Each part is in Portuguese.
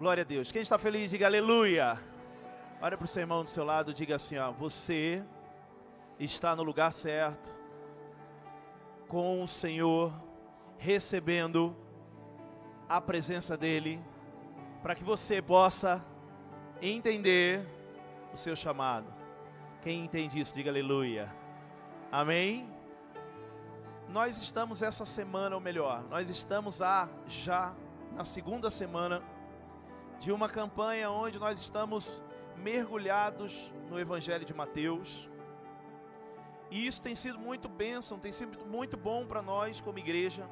Glória a Deus. Quem está feliz, diga aleluia. Olha para o seu irmão do seu lado, diga assim: ó, você está no lugar certo, com o Senhor, recebendo a presença dEle, para que você possa entender o seu chamado. Quem entende isso, diga aleluia. Amém? Nós estamos essa semana, ou melhor, nós estamos a, já na segunda semana de uma campanha onde nós estamos mergulhados no Evangelho de Mateus. E isso tem sido muito bênção, tem sido muito bom para nós como igreja.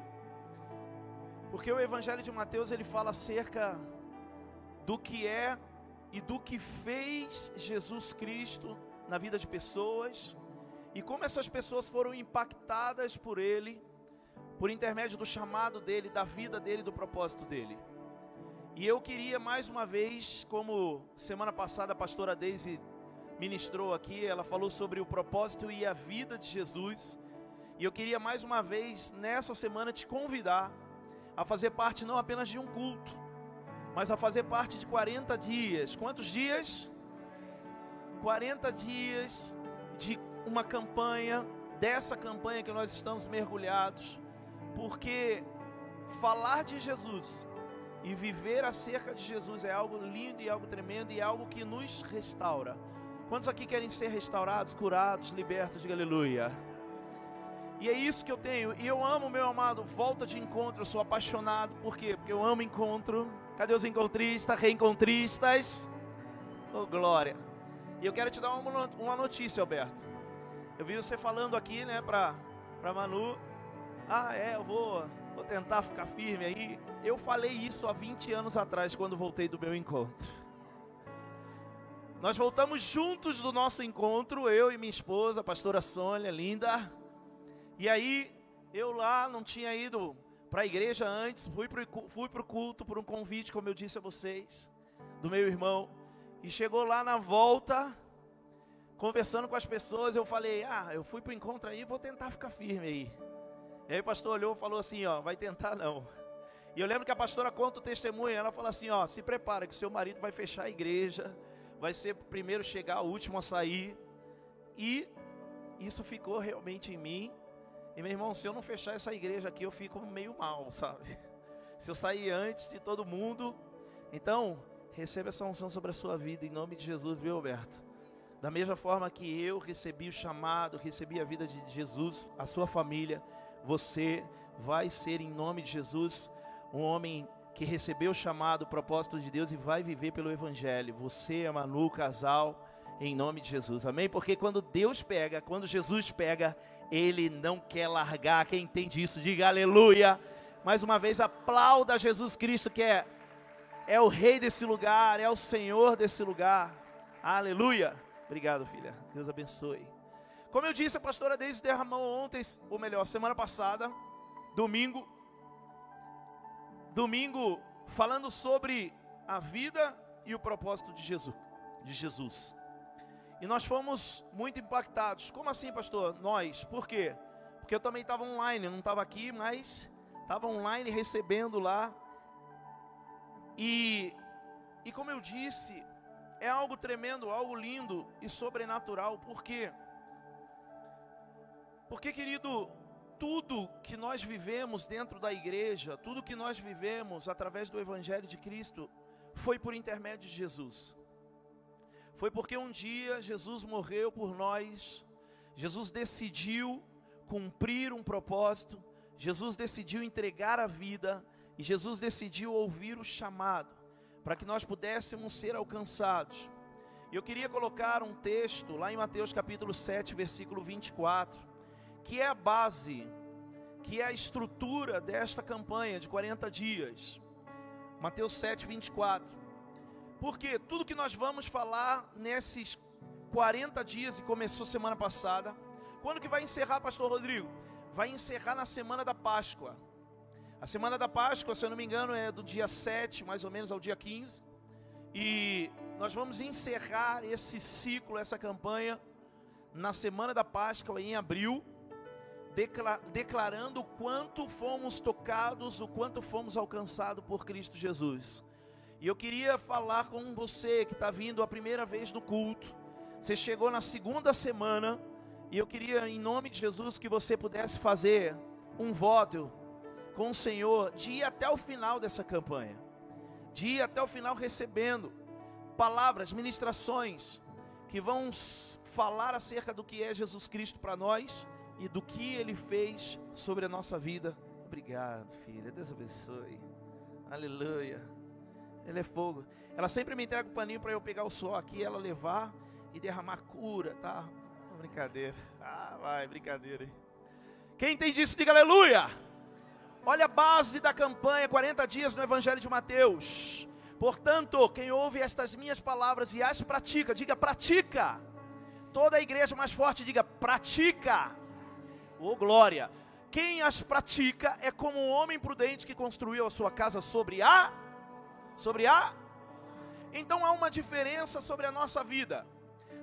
Porque o Evangelho de Mateus ele fala acerca do que é e do que fez Jesus Cristo na vida de pessoas e como essas pessoas foram impactadas por ele, por intermédio do chamado dele, da vida dele, do propósito dele. E eu queria mais uma vez, como semana passada a pastora Daisy ministrou aqui, ela falou sobre o propósito e a vida de Jesus. E eu queria mais uma vez nessa semana te convidar a fazer parte não apenas de um culto, mas a fazer parte de 40 dias. Quantos dias? 40 dias de uma campanha, dessa campanha que nós estamos mergulhados, porque falar de Jesus e viver acerca de Jesus é algo lindo e algo tremendo e é algo que nos restaura. Quantos aqui querem ser restaurados, curados, libertos? Diga aleluia. E é isso que eu tenho. E eu amo, meu amado, volta de encontro. Eu sou apaixonado. Por quê? Porque eu amo encontro. Cadê os encontristas, reencontristas? Oh, glória. E eu quero te dar uma notícia, Alberto. Eu vi você falando aqui, né, para para Manu. Ah, é, eu vou, vou tentar ficar firme aí. Eu falei isso há 20 anos atrás, quando voltei do meu encontro. Nós voltamos juntos do nosso encontro, eu e minha esposa, a pastora Sônia, linda. E aí, eu lá não tinha ido para a igreja antes, fui para o culto por um convite, como eu disse a vocês, do meu irmão. E chegou lá na volta, conversando com as pessoas, eu falei: Ah, eu fui para o encontro aí, vou tentar ficar firme aí. E aí o pastor olhou e falou assim: Ó, vai tentar não. E eu lembro que a pastora conta o testemunho, ela falou assim: Ó, se prepara que seu marido vai fechar a igreja, vai ser o primeiro a chegar, o último a sair. E isso ficou realmente em mim. E meu irmão, se eu não fechar essa igreja aqui, eu fico meio mal, sabe? Se eu sair antes de todo mundo. Então, receba essa unção sobre a sua vida, em nome de Jesus, viu, Alberto? Da mesma forma que eu recebi o chamado, recebi a vida de Jesus, a sua família, você vai ser, em nome de Jesus, um homem que recebeu o chamado, o propósito de Deus e vai viver pelo Evangelho. Você, Manu, casal, em nome de Jesus. Amém? Porque quando Deus pega, quando Jesus pega, Ele não quer largar. Quem entende isso, diga aleluia. Mais uma vez, aplauda Jesus Cristo, que é, é o Rei desse lugar, é o Senhor desse lugar. Aleluia. Obrigado, filha. Deus abençoe. Como eu disse, a pastora Deise derramou ontem, ou melhor, semana passada, domingo. Domingo, falando sobre a vida e o propósito de Jesus. De Jesus. E nós fomos muito impactados. Como assim, pastor? Nós. Por quê? Porque eu também estava online, eu não estava aqui, mas estava online recebendo lá. E, e como eu disse, é algo tremendo, algo lindo e sobrenatural. Por quê? Porque, querido, tudo que nós vivemos dentro da igreja, tudo que nós vivemos através do Evangelho de Cristo, foi por intermédio de Jesus. Foi porque um dia Jesus morreu por nós, Jesus decidiu cumprir um propósito, Jesus decidiu entregar a vida e Jesus decidiu ouvir o chamado para que nós pudéssemos ser alcançados. Eu queria colocar um texto lá em Mateus capítulo 7, versículo 24, que é a base, que é a estrutura desta campanha de 40 dias. Mateus 7, 24. Porque tudo que nós vamos falar nesses 40 dias, e começou semana passada, quando que vai encerrar, pastor Rodrigo? Vai encerrar na semana da Páscoa. A semana da Páscoa, se eu não me engano, é do dia 7, mais ou menos, ao dia 15. E nós vamos encerrar esse ciclo, essa campanha, na semana da Páscoa, em abril, declarando o quanto fomos tocados, o quanto fomos alcançados por Cristo Jesus. E eu queria falar com você que está vindo a primeira vez no culto. Você chegou na segunda semana e eu queria, em nome de Jesus, que você pudesse fazer um voto com o Senhor de ir até o final dessa campanha, de ir até o final recebendo palavras, ministrações que vão falar acerca do que é Jesus Cristo para nós e do que Ele fez sobre a nossa vida. Obrigado, filha. Deus abençoe. Aleluia. Ele é fogo. Ela sempre me entrega o paninho para eu pegar o sol aqui, ela levar e derramar cura, tá? Brincadeira. Ah, vai, brincadeira. Quem entende isso, diga aleluia. Olha a base da campanha 40 dias no Evangelho de Mateus. Portanto, quem ouve estas minhas palavras e as pratica, diga pratica. Toda a igreja mais forte diga pratica. Ô oh, glória. Quem as pratica é como um homem prudente que construiu a sua casa sobre a sobre a Então há uma diferença sobre a nossa vida.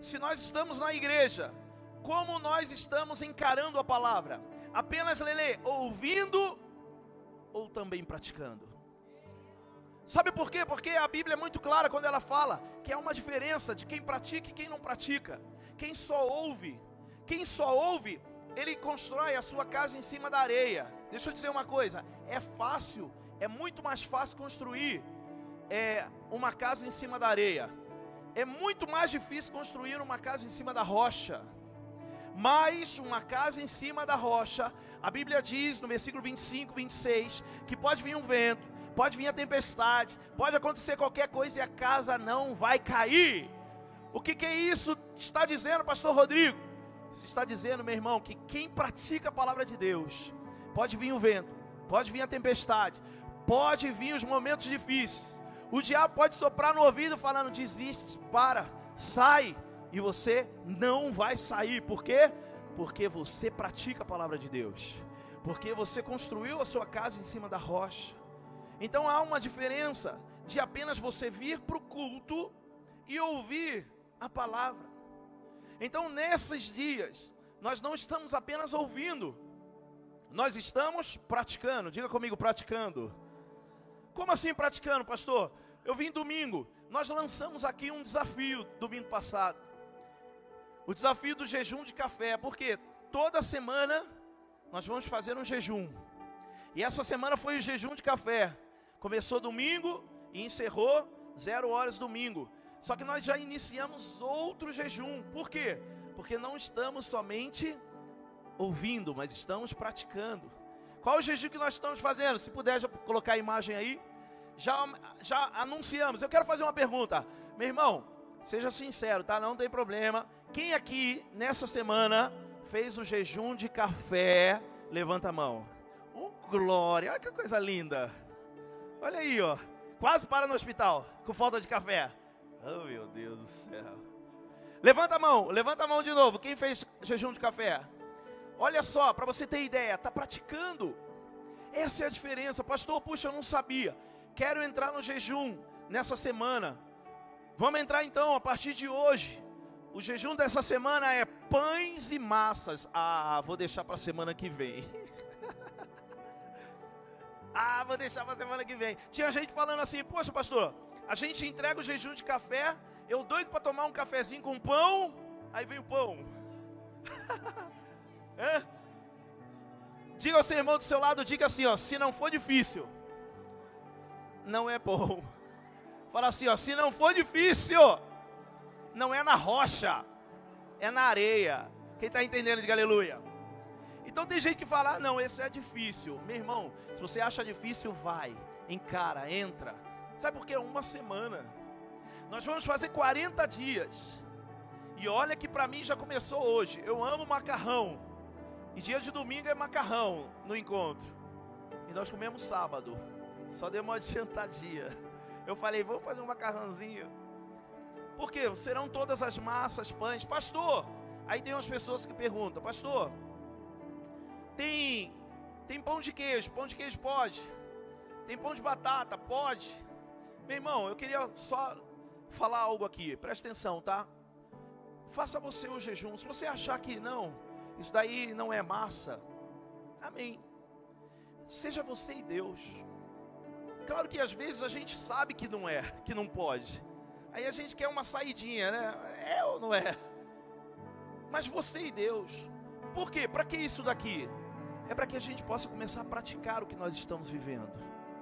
Se nós estamos na igreja, como nós estamos encarando a palavra? Apenas lele, ouvindo ou também praticando? Sabe por quê? Porque a Bíblia é muito clara quando ela fala que há uma diferença de quem pratica e quem não pratica. Quem só ouve, quem só ouve, ele constrói a sua casa em cima da areia. Deixa eu dizer uma coisa: é fácil, é muito mais fácil construir é, uma casa em cima da areia. É muito mais difícil construir uma casa em cima da rocha. Mas uma casa em cima da rocha, a Bíblia diz no versículo 25, 26, que pode vir um vento, pode vir a tempestade, pode acontecer qualquer coisa e a casa não vai cair. O que, que é isso está dizendo, pastor Rodrigo? Isso está dizendo, meu irmão, que quem pratica a palavra de Deus, pode vir o vento, pode vir a tempestade, pode vir os momentos difíceis. O diabo pode soprar no ouvido falando: desiste, para, sai e você não vai sair. Por quê? Porque você pratica a palavra de Deus. Porque você construiu a sua casa em cima da rocha. Então há uma diferença de apenas você vir para o culto e ouvir a palavra. Então nesses dias, nós não estamos apenas ouvindo, nós estamos praticando. Diga comigo, praticando. Como assim praticando, pastor? Eu vim domingo, nós lançamos aqui um desafio domingo passado. O desafio do jejum de café, porque toda semana nós vamos fazer um jejum. E essa semana foi o jejum de café. Começou domingo e encerrou zero horas domingo. Só que nós já iniciamos outro jejum. Por quê? Porque não estamos somente ouvindo, mas estamos praticando. Qual o jejum que nós estamos fazendo? Se puder já colocar a imagem aí. Já, já anunciamos. Eu quero fazer uma pergunta. Meu irmão, seja sincero, tá? Não tem problema. Quem aqui nessa semana fez o jejum de café? Levanta a mão. Oh, glória! Olha que coisa linda. Olha aí, ó. Quase para no hospital com falta de café. Oh, meu Deus do céu. Levanta a mão, levanta a mão de novo. Quem fez jejum de café? Olha só, para você ter ideia, está praticando. Essa é a diferença. Pastor, puxa, eu não sabia. Quero entrar no jejum nessa semana. Vamos entrar então a partir de hoje. O jejum dessa semana é pães e massas. Ah, vou deixar para a semana que vem. ah, vou deixar para a semana que vem. Tinha gente falando assim: Poxa, pastor, a gente entrega o jejum de café. Eu doido para tomar um cafezinho com pão. Aí vem o pão. é? Diga ao seu irmão do seu lado, diga assim, ó, se não for difícil, não é bom. Fala assim, ó, se não for difícil, não é na rocha, é na areia. Quem está entendendo, diga aleluia. Então tem gente que fala, ah, não, esse é difícil. Meu irmão, se você acha difícil, vai, encara, entra. Sabe por quê? Uma semana. Nós vamos fazer 40 dias. E olha que para mim já começou hoje. Eu amo macarrão. E dia de domingo é macarrão no encontro. E nós comemos sábado. Só deu uma adiantadinha. Eu falei, vamos fazer um macarrãozinho. Por quê? Serão todas as massas, pães. Pastor, aí tem umas pessoas que perguntam, pastor, tem, tem pão de queijo? Pão de queijo pode. Tem pão de batata? Pode. Meu irmão, eu queria só falar algo aqui. Presta atenção, tá? Faça você o jejum. Se você achar que não, isso daí não é massa. Amém. Seja você e Deus. Claro que às vezes a gente sabe que não é, que não pode. Aí a gente quer uma saidinha, né? É ou não é? Mas você e Deus. Por quê? Para que isso daqui? É para que a gente possa começar a praticar o que nós estamos vivendo.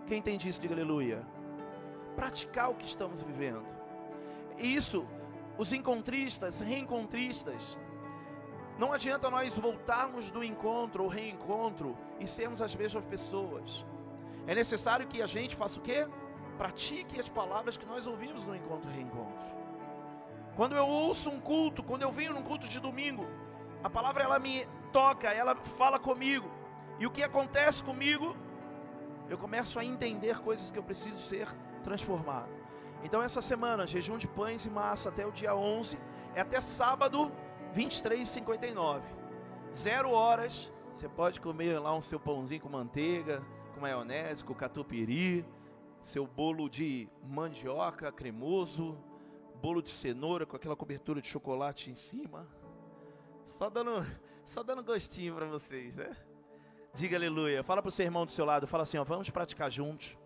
Quem entende isso, diga aleluia. Praticar o que estamos vivendo. E isso, os encontristas, reencontristas, não adianta nós voltarmos do encontro ou reencontro e sermos as mesmas pessoas. É necessário que a gente faça o quê? Pratique as palavras que nós ouvimos no encontro e reencontro. Quando eu ouço um culto, quando eu venho num culto de domingo, a palavra ela me toca, ela fala comigo. E o que acontece comigo? Eu começo a entender coisas que eu preciso ser transformado. Então essa semana, jejum de pães e massa até o dia 11, é até sábado 23,59. Zero horas, você pode comer lá um seu pãozinho com manteiga, com maionese, com catupiry, seu bolo de mandioca cremoso, bolo de cenoura com aquela cobertura de chocolate em cima. Só dando, só dando gostinho para vocês, né? Diga aleluia. Fala para o seu irmão do seu lado, fala assim, ó, vamos praticar juntos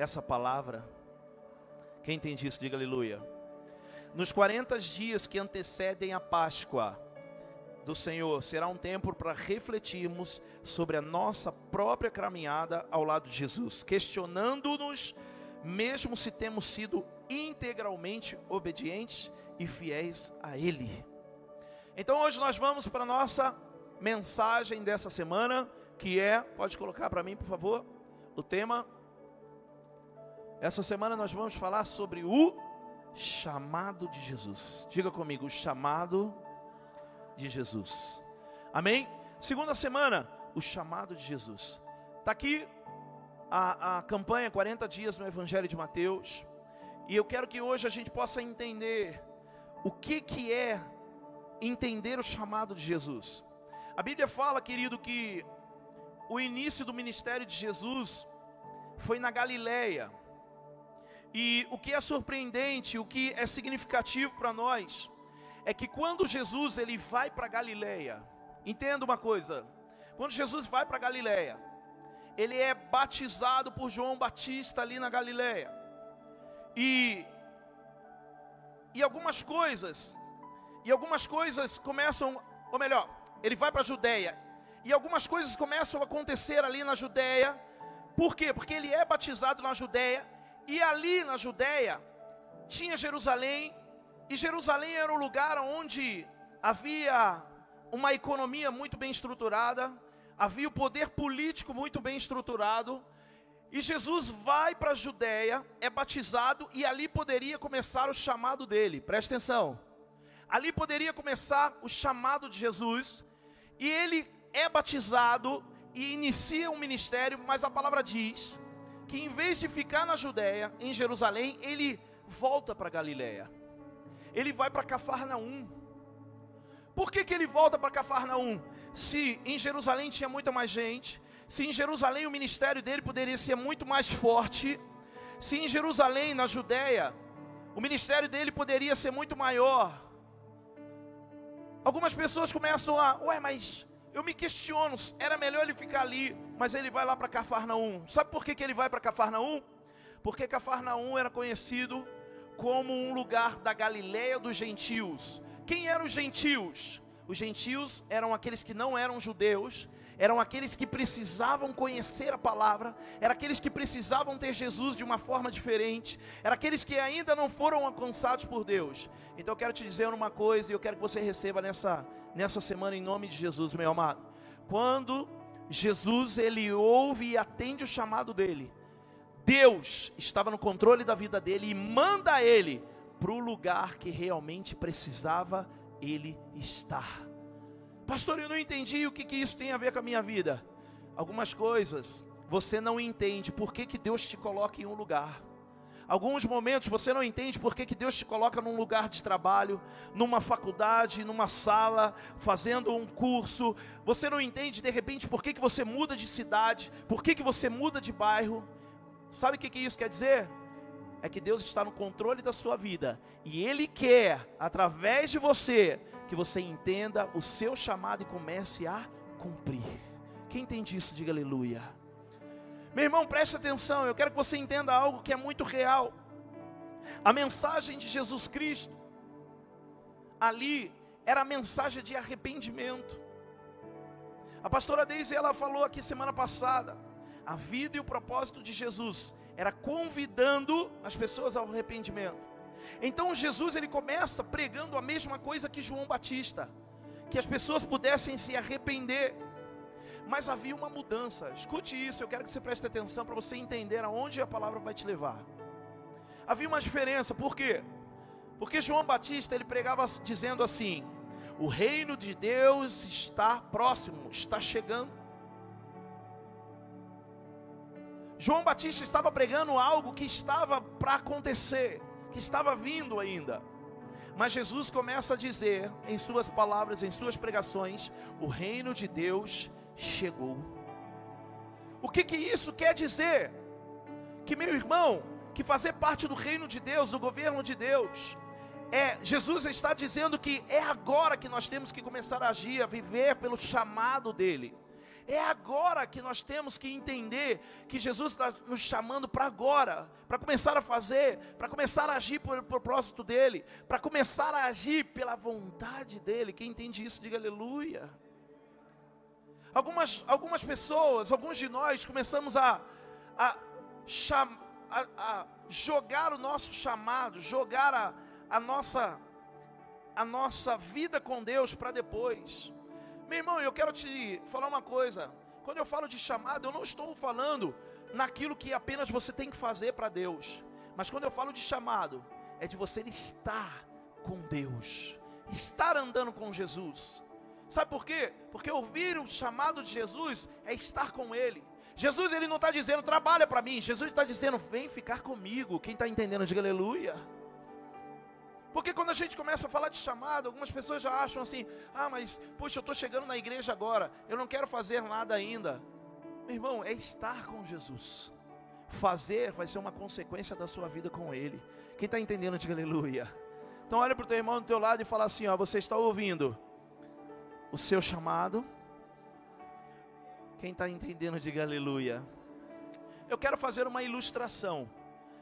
essa palavra. Quem entende isso, diga aleluia. Nos 40 dias que antecedem a Páscoa, do Senhor será um tempo para refletirmos sobre a nossa própria caminhada ao lado de Jesus, questionando-nos, mesmo se temos sido integralmente obedientes e fiéis a Ele. Então hoje nós vamos para a nossa mensagem dessa semana, que é, pode colocar para mim, por favor, o tema. Essa semana nós vamos falar sobre o chamado de Jesus. Diga comigo, o chamado de Jesus. Amém? Segunda semana, o chamado de Jesus. Está aqui a, a campanha 40 dias no Evangelho de Mateus. E eu quero que hoje a gente possa entender o que, que é entender o chamado de Jesus. A Bíblia fala, querido, que o início do ministério de Jesus foi na Galileia. E o que é surpreendente, o que é significativo para nós, é que quando Jesus ele vai para Galileia, entenda uma coisa, quando Jesus vai para Galileia, ele é batizado por João Batista ali na Galileia. E e algumas coisas, e algumas coisas começam, ou melhor, ele vai para a Judéia, e algumas coisas começam a acontecer ali na Judéia. Por quê? Porque ele é batizado na Judéia, e ali na Judéia tinha Jerusalém, e Jerusalém era um lugar onde havia uma economia muito bem estruturada, havia o poder político muito bem estruturado, e Jesus vai para a Judéia, é batizado, e ali poderia começar o chamado dele, presta atenção. Ali poderia começar o chamado de Jesus, e ele é batizado e inicia um ministério, mas a palavra diz que em vez de ficar na Judéia, em Jerusalém, ele volta para Galiléia ele vai para Cafarnaum. Por que, que ele volta para Cafarnaum? Se em Jerusalém tinha muita mais gente, se em Jerusalém o ministério dele poderia ser muito mais forte, se em Jerusalém, na Judéia, o ministério dele poderia ser muito maior. Algumas pessoas começam a, ué, mas eu me questiono, era melhor ele ficar ali, mas ele vai lá para Cafarnaum. Sabe por que, que ele vai para Cafarnaum? Porque Cafarnaum era conhecido como um lugar da Galiléia dos gentios. Quem eram os gentios? Os gentios eram aqueles que não eram judeus, eram aqueles que precisavam conhecer a palavra, eram aqueles que precisavam ter Jesus de uma forma diferente, eram aqueles que ainda não foram alcançados por Deus. Então eu quero te dizer uma coisa e eu quero que você receba nessa, nessa semana em nome de Jesus, meu amado. Quando Jesus ele ouve e atende o chamado dele, Deus estava no controle da vida dele e manda ele para o lugar que realmente precisava ele estar. Pastor, eu não entendi o que, que isso tem a ver com a minha vida. Algumas coisas você não entende por que, que Deus te coloca em um lugar. Alguns momentos você não entende por que, que Deus te coloca num lugar de trabalho, numa faculdade, numa sala, fazendo um curso. Você não entende de repente por que, que você muda de cidade, por que, que você muda de bairro. Sabe o que, que isso quer dizer? É que Deus está no controle da sua vida e Ele quer, através de você, que você entenda o seu chamado e comece a cumprir. Quem entende isso, diga aleluia. Meu irmão, preste atenção, eu quero que você entenda algo que é muito real. A mensagem de Jesus Cristo, ali, era a mensagem de arrependimento. A pastora Deise, ela falou aqui semana passada, a vida e o propósito de Jesus era convidando as pessoas ao arrependimento. Então Jesus ele começa pregando a mesma coisa que João Batista, que as pessoas pudessem se arrepender. Mas havia uma mudança. Escute isso, eu quero que você preste atenção para você entender aonde a palavra vai te levar. Havia uma diferença, por quê? Porque João Batista ele pregava dizendo assim: o reino de Deus está próximo, está chegando. João Batista estava pregando algo que estava para acontecer, que estava vindo ainda. Mas Jesus começa a dizer em suas palavras, em suas pregações, o reino de Deus chegou. O que que isso quer dizer? Que meu irmão, que fazer parte do reino de Deus, do governo de Deus, é Jesus está dizendo que é agora que nós temos que começar a agir, a viver pelo chamado dele. É agora que nós temos que entender que Jesus está nos chamando para agora, para começar a fazer, para começar a agir por propósito dele, para começar a agir pela vontade dele. Quem entende isso, diga aleluia. Algumas, algumas pessoas, alguns de nós começamos a, a, cham, a, a jogar o nosso chamado, jogar a, a, nossa, a nossa vida com Deus para depois. Meu irmão, eu quero te falar uma coisa. Quando eu falo de chamado, eu não estou falando naquilo que apenas você tem que fazer para Deus. Mas quando eu falo de chamado, é de você estar com Deus, estar andando com Jesus. Sabe por quê? Porque ouvir o chamado de Jesus é estar com Ele. Jesus ele não está dizendo trabalha para mim, Jesus está dizendo vem ficar comigo. Quem está entendendo, diga aleluia. Porque quando a gente começa a falar de chamado, algumas pessoas já acham assim: ah, mas puxa, eu estou chegando na igreja agora, eu não quero fazer nada ainda. Meu irmão, é estar com Jesus. Fazer vai ser uma consequência da sua vida com Ele. Quem está entendendo, diga aleluia. Então olha para o teu irmão do teu lado e fala assim: ó, você está ouvindo o seu chamado? Quem está entendendo, diga aleluia. Eu quero fazer uma ilustração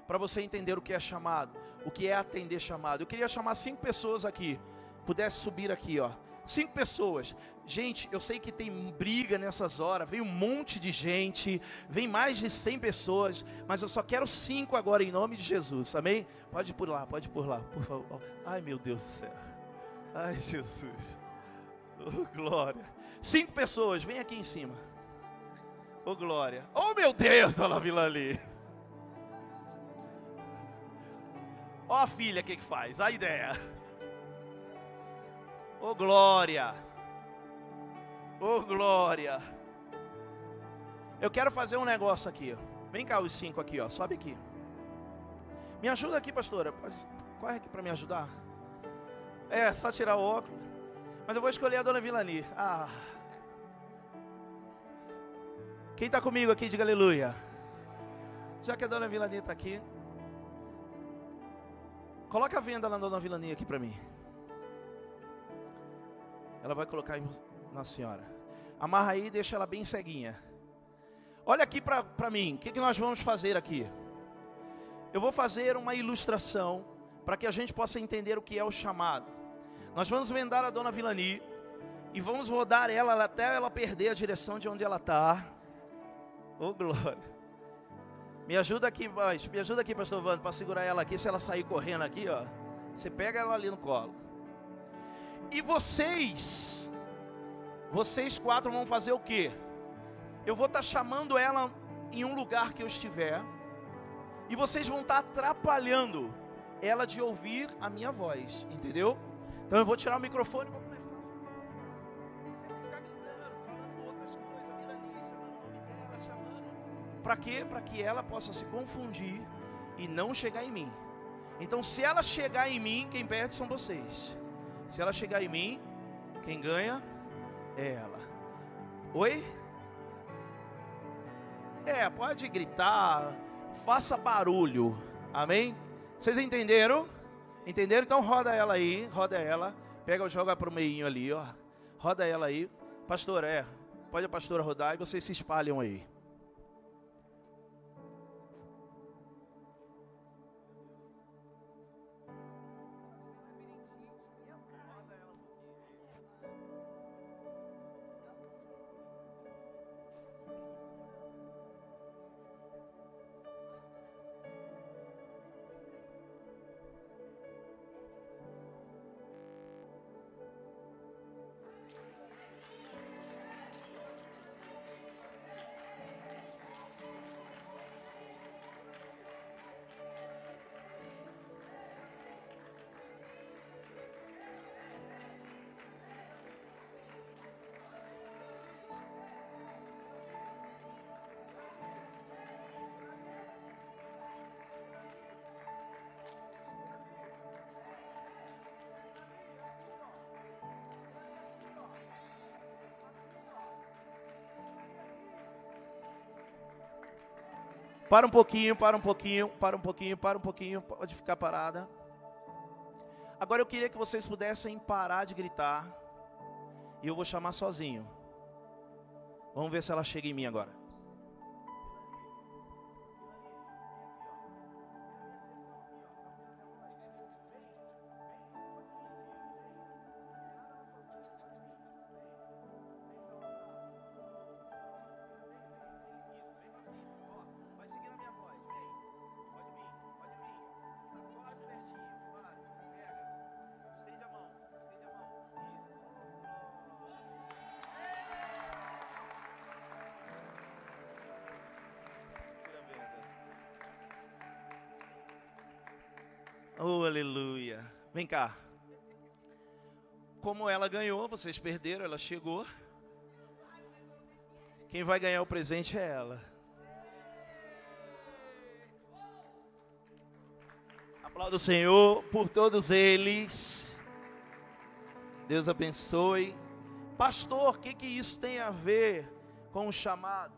para você entender o que é chamado, o que é atender chamado. Eu queria chamar cinco pessoas aqui, pudesse subir aqui, ó. Cinco pessoas. Gente, eu sei que tem briga nessas horas, vem um monte de gente, vem mais de cem pessoas, mas eu só quero cinco agora em nome de Jesus, amém? Pode ir por lá, pode ir por lá, por favor. Ai meu Deus do céu. Ai Jesus. Oh, glória. Cinco pessoas, vem aqui em cima. Oh glória. Oh meu Deus, dona Vilani. Ó a filha, o que, que faz? A ideia. Ô glória. Ô glória. Eu quero fazer um negócio aqui. Vem cá os cinco aqui, ó. Sobe aqui. Me ajuda aqui, pastora. Corre aqui para me ajudar. É, só tirar o óculos. Mas eu vou escolher a dona Vilani. Ah. Quem está comigo aqui, diga aleluia. Já que a dona Vilani está aqui. Coloca a venda na dona Vilaninha aqui para mim. Ela vai colocar na senhora. Amarra aí e deixa ela bem ceguinha. Olha aqui para mim. O que, que nós vamos fazer aqui? Eu vou fazer uma ilustração para que a gente possa entender o que é o chamado. Nós vamos vendar a dona Vilani e vamos rodar ela até ela perder a direção de onde ela está. Oh glória. Me ajuda aqui, me ajuda aqui, pastor Vando, para segurar ela aqui. Se ela sair correndo aqui, ó, você pega ela ali no colo. E vocês, vocês quatro vão fazer o quê? Eu vou estar tá chamando ela em um lugar que eu estiver, e vocês vão estar tá atrapalhando ela de ouvir a minha voz, entendeu? Então eu vou tirar o microfone Para quê? Para que ela possa se confundir e não chegar em mim. Então, se ela chegar em mim, quem perde são vocês. Se ela chegar em mim, quem ganha é ela. Oi? É, pode gritar, faça barulho. Amém? Vocês entenderam? Entenderam? Então roda ela aí, roda ela. Pega, joga para o meio ali, ó. Roda ela aí. Pastor, é. Pode a pastora rodar e vocês se espalham aí. Para um pouquinho, para um pouquinho, para um pouquinho, para um pouquinho, pode ficar parada. Agora eu queria que vocês pudessem parar de gritar. E eu vou chamar sozinho. Vamos ver se ela chega em mim agora. Cá. Como ela ganhou, vocês perderam, ela chegou. Quem vai ganhar o presente é ela. Aplauda o Senhor por todos eles. Deus abençoe. Pastor, o que, que isso tem a ver com o chamado?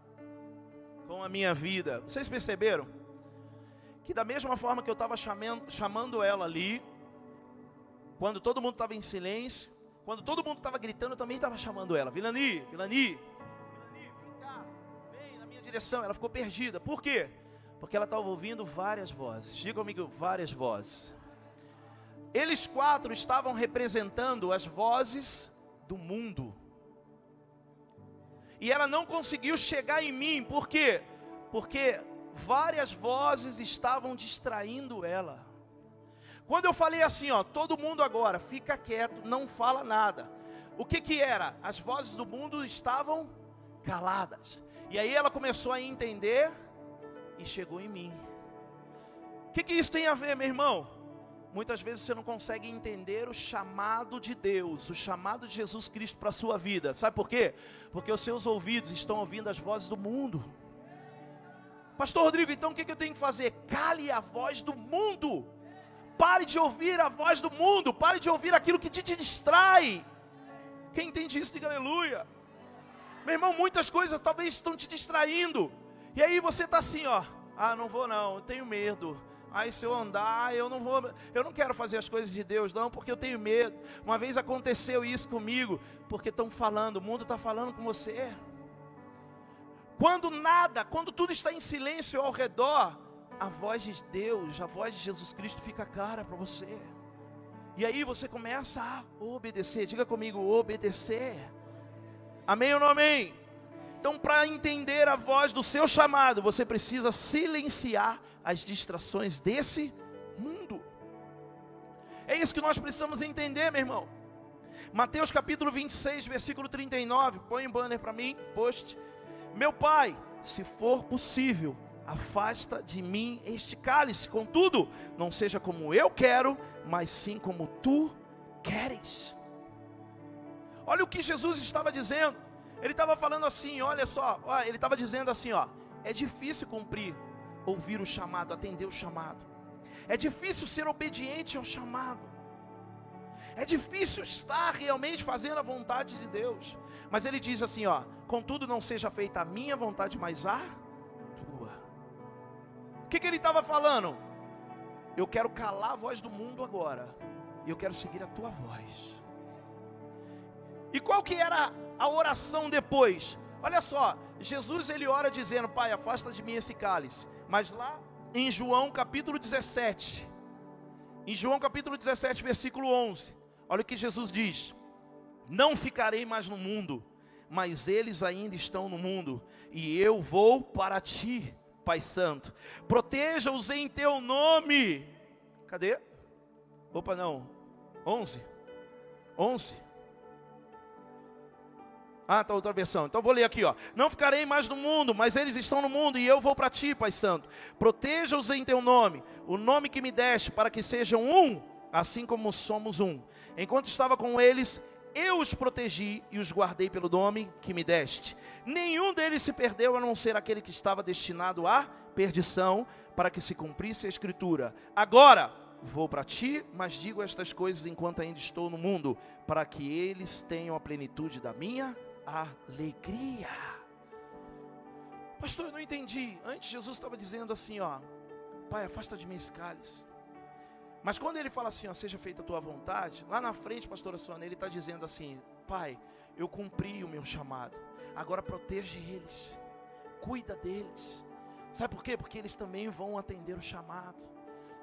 Com a minha vida? Vocês perceberam? que da mesma forma que eu estava chamando, chamando ela ali, quando todo mundo estava em silêncio, quando todo mundo estava gritando, eu também estava chamando ela. Vilani, Vilani, Vilani, vem cá, vem na minha direção. Ela ficou perdida. Por quê? Porque ela estava ouvindo várias vozes. Diga comigo, várias vozes. Eles quatro estavam representando as vozes do mundo. E ela não conseguiu chegar em mim, por quê? Porque várias vozes estavam distraindo ela. Quando eu falei assim, ó, todo mundo agora fica quieto, não fala nada. O que que era? As vozes do mundo estavam caladas. E aí ela começou a entender e chegou em mim. O que que isso tem a ver, meu irmão? Muitas vezes você não consegue entender o chamado de Deus, o chamado de Jesus Cristo para a sua vida. Sabe por quê? Porque os seus ouvidos estão ouvindo as vozes do mundo. Pastor Rodrigo, então o que eu tenho que fazer? Cale a voz do mundo. Pare de ouvir a voz do mundo. Pare de ouvir aquilo que te, te distrai. Quem entende isso, diga aleluia. Meu irmão, muitas coisas talvez estão te distraindo. E aí você está assim, ó. Ah, não vou não, eu tenho medo. Aí se eu andar, eu não vou, eu não quero fazer as coisas de Deus não, porque eu tenho medo. Uma vez aconteceu isso comigo, porque estão falando, o mundo está falando com você. Quando nada, quando tudo está em silêncio ao redor, a voz de Deus, a voz de Jesus Cristo fica clara para você. E aí você começa a obedecer. Diga comigo, obedecer. Amém ou não amém? Então, para entender a voz do seu chamado, você precisa silenciar as distrações desse mundo. É isso que nós precisamos entender, meu irmão. Mateus capítulo 26, versículo 39. Põe um banner para mim, post. Meu pai, se for possível, afasta de mim este cálice. Contudo, não seja como eu quero, mas sim como tu queres. Olha o que Jesus estava dizendo. Ele estava falando assim, olha só, ele estava dizendo assim, ó, é difícil cumprir, ouvir o chamado, atender o chamado. É difícil ser obediente ao chamado. É difícil estar realmente fazendo a vontade de Deus. Mas ele diz assim, ó: "Contudo não seja feita a minha vontade, mas a tua". O que, que ele estava falando? Eu quero calar a voz do mundo agora. E eu quero seguir a tua voz. E qual que era a oração depois? Olha só, Jesus ele ora dizendo: Pai, afasta de mim esse cálice. Mas lá em João capítulo 17, em João capítulo 17, versículo 11, olha o que Jesus diz: não ficarei mais no mundo, mas eles ainda estão no mundo, e eu vou para ti, Pai Santo. Proteja-os em teu nome. Cadê? Opa, não. 11. 11. Ah, tá outra versão. Então vou ler aqui, ó. Não ficarei mais no mundo, mas eles estão no mundo e eu vou para ti, Pai Santo. Proteja-os em teu nome, o nome que me deste, para que sejam um, assim como somos um. Enquanto estava com eles, eu os protegi e os guardei pelo nome que me deste. Nenhum deles se perdeu, a não ser aquele que estava destinado à perdição, para que se cumprisse a Escritura. Agora vou para ti, mas digo estas coisas enquanto ainda estou no mundo, para que eles tenham a plenitude da minha alegria. Pastor, eu não entendi. Antes Jesus estava dizendo assim, ó, Pai, afasta de mim esse cálice. Mas quando ele fala assim, ó, seja feita a tua vontade, lá na frente, pastora Sônia, ele está dizendo assim, Pai, eu cumpri o meu chamado. Agora protege eles. Cuida deles. Sabe por quê? Porque eles também vão atender o chamado.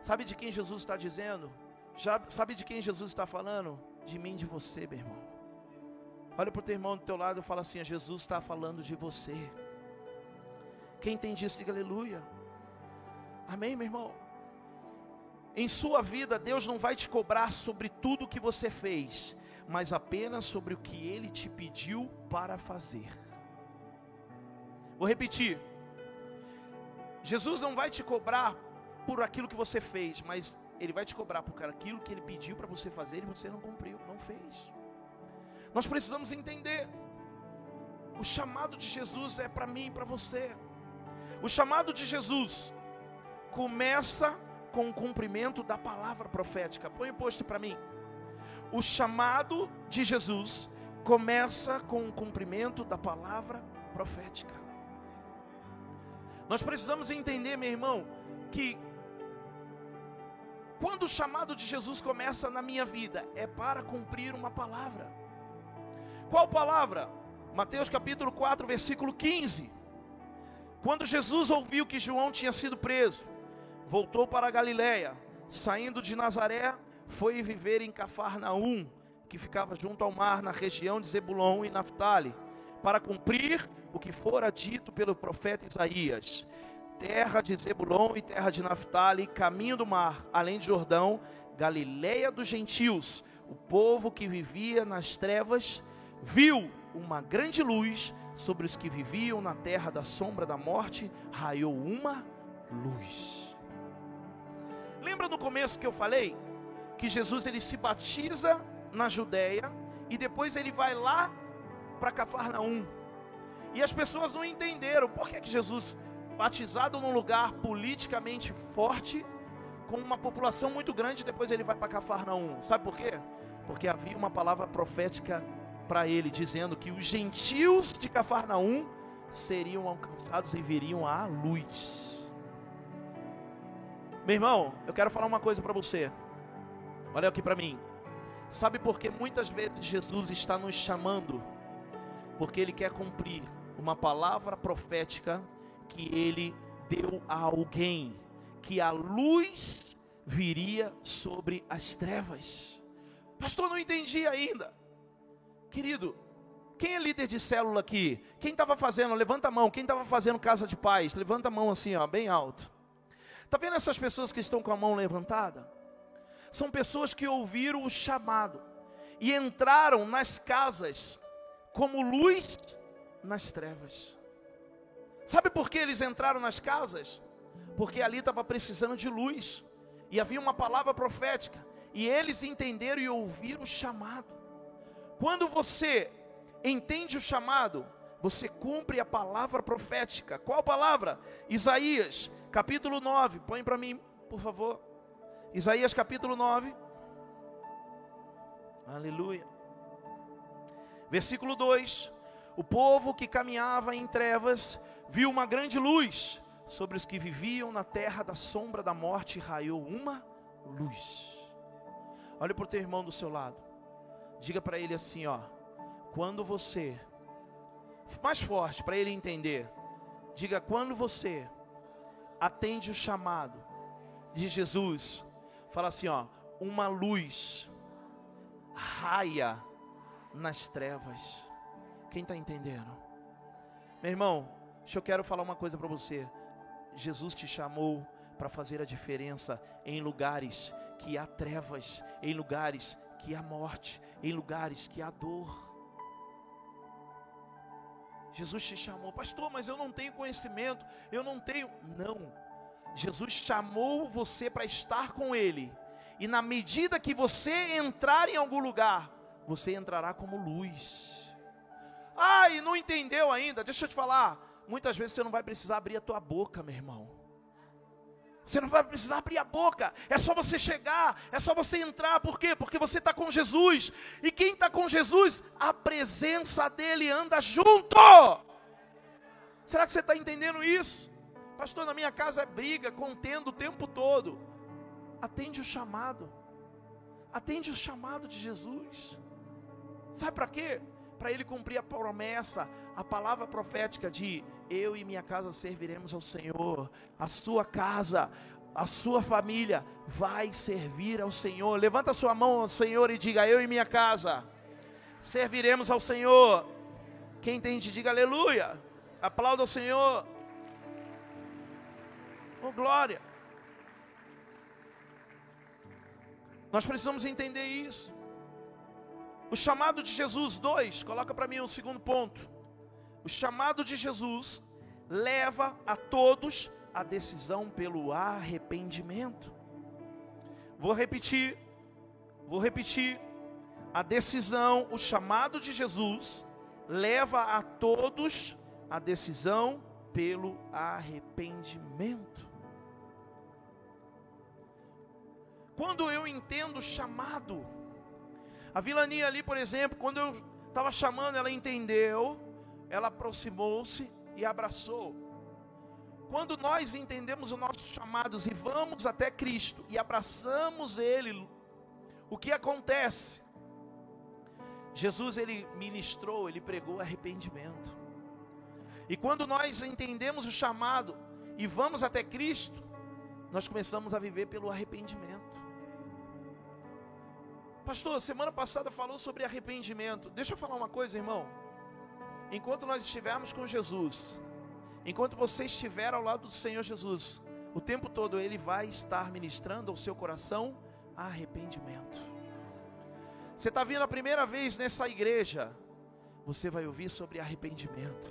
Sabe de quem Jesus está dizendo? Já, sabe de quem Jesus está falando? De mim, de você, meu irmão. Olha para o teu irmão do teu lado e fala assim: Jesus está falando de você. Quem entende isso, diga aleluia. Amém, meu irmão? Em sua vida, Deus não vai te cobrar sobre tudo o que você fez, mas apenas sobre o que Ele te pediu para fazer. Vou repetir. Jesus não vai te cobrar por aquilo que você fez, mas Ele vai te cobrar por aquilo que Ele pediu para você fazer e você não cumpriu, não fez. Nós precisamos entender. O chamado de Jesus é para mim e para você. O chamado de Jesus começa com o cumprimento da palavra profética. Põe o posto para mim. O chamado de Jesus começa com o cumprimento da palavra profética. Nós precisamos entender, meu irmão, que quando o chamado de Jesus começa na minha vida, é para cumprir uma palavra. Qual palavra? Mateus capítulo 4, versículo 15. Quando Jesus ouviu que João tinha sido preso, voltou para a Galiléia, saindo de Nazaré, foi viver em Cafarnaum, que ficava junto ao mar, na região de Zebulon e Naphtali para cumprir o que fora dito pelo profeta Isaías. Terra de Zebulon e terra de Naphtali, caminho do mar, além de Jordão, Galileia dos gentios. O povo que vivia nas trevas viu uma grande luz sobre os que viviam na terra da sombra da morte, raiou uma luz. Lembra no começo que eu falei que Jesus ele se batiza na Judéia e depois ele vai lá para Cafarnaum. E as pessoas não entenderam por que, que Jesus, batizado num lugar politicamente forte, com uma população muito grande, depois ele vai para Cafarnaum. Sabe por quê? Porque havia uma palavra profética para ele, dizendo que os gentios de Cafarnaum seriam alcançados e viriam à luz. Meu irmão, eu quero falar uma coisa para você. Olha aqui para mim. Sabe por que muitas vezes Jesus está nos chamando porque ele quer cumprir uma palavra profética que ele deu a alguém, que a luz viria sobre as trevas. Pastor, não entendi ainda. Querido, quem é líder de célula aqui? Quem estava fazendo? Levanta a mão. Quem estava fazendo casa de paz? Levanta a mão assim, ó, bem alto. Está vendo essas pessoas que estão com a mão levantada? São pessoas que ouviram o chamado e entraram nas casas como luz nas trevas. Sabe por que eles entraram nas casas? Porque ali estava precisando de luz, e havia uma palavra profética, e eles entenderam e ouviram o chamado. Quando você entende o chamado, você cumpre a palavra profética. Qual palavra? Isaías, capítulo 9. Põe para mim, por favor. Isaías, capítulo 9. Aleluia. Versículo 2: O povo que caminhava em trevas viu uma grande luz, sobre os que viviam na terra da sombra da morte raiou uma luz. Olhe para o teu irmão do seu lado, diga para ele assim: ó, quando você, mais forte para ele entender, diga quando você atende o chamado de Jesus, fala assim: ó, uma luz raia nas trevas. Quem está entendendo? Meu irmão, eu quero falar uma coisa para você. Jesus te chamou para fazer a diferença em lugares que há trevas, em lugares que há morte, em lugares que há dor. Jesus te chamou, pastor, mas eu não tenho conhecimento, eu não tenho. Não. Jesus chamou você para estar com Ele, e na medida que você entrar em algum lugar, você entrará como luz. Ai, não entendeu ainda? Deixa eu te falar. Muitas vezes você não vai precisar abrir a tua boca, meu irmão. Você não vai precisar abrir a boca, é só você chegar, é só você entrar, por quê? Porque você está com Jesus, e quem está com Jesus, a presença dele anda junto. Será que você está entendendo isso? Pastor, na minha casa é briga, contendo o tempo todo. Atende o chamado. Atende o chamado de Jesus. Sabe para quê? Para ele cumprir a promessa, a palavra profética de eu e minha casa serviremos ao Senhor. A sua casa, a sua família vai servir ao Senhor. Levanta sua mão ao Senhor e diga: Eu e minha casa serviremos ao Senhor. Quem entende, diga aleluia. Aplauda o Senhor. Oh, glória. Nós precisamos entender isso. O chamado de Jesus, dois, coloca para mim um segundo ponto. O chamado de Jesus leva a todos a decisão pelo arrependimento. Vou repetir, vou repetir. A decisão, o chamado de Jesus leva a todos a decisão pelo arrependimento. Quando eu entendo chamado, a vilania ali, por exemplo, quando eu estava chamando, ela entendeu, ela aproximou-se e abraçou. Quando nós entendemos os nossos chamados e vamos até Cristo e abraçamos Ele, o que acontece? Jesus ele ministrou, ele pregou arrependimento. E quando nós entendemos o chamado e vamos até Cristo, nós começamos a viver pelo arrependimento. Pastor, semana passada falou sobre arrependimento. Deixa eu falar uma coisa, irmão. Enquanto nós estivermos com Jesus, enquanto você estiver ao lado do Senhor Jesus, o tempo todo Ele vai estar ministrando ao seu coração arrependimento. Você está vindo a primeira vez nessa igreja, você vai ouvir sobre arrependimento.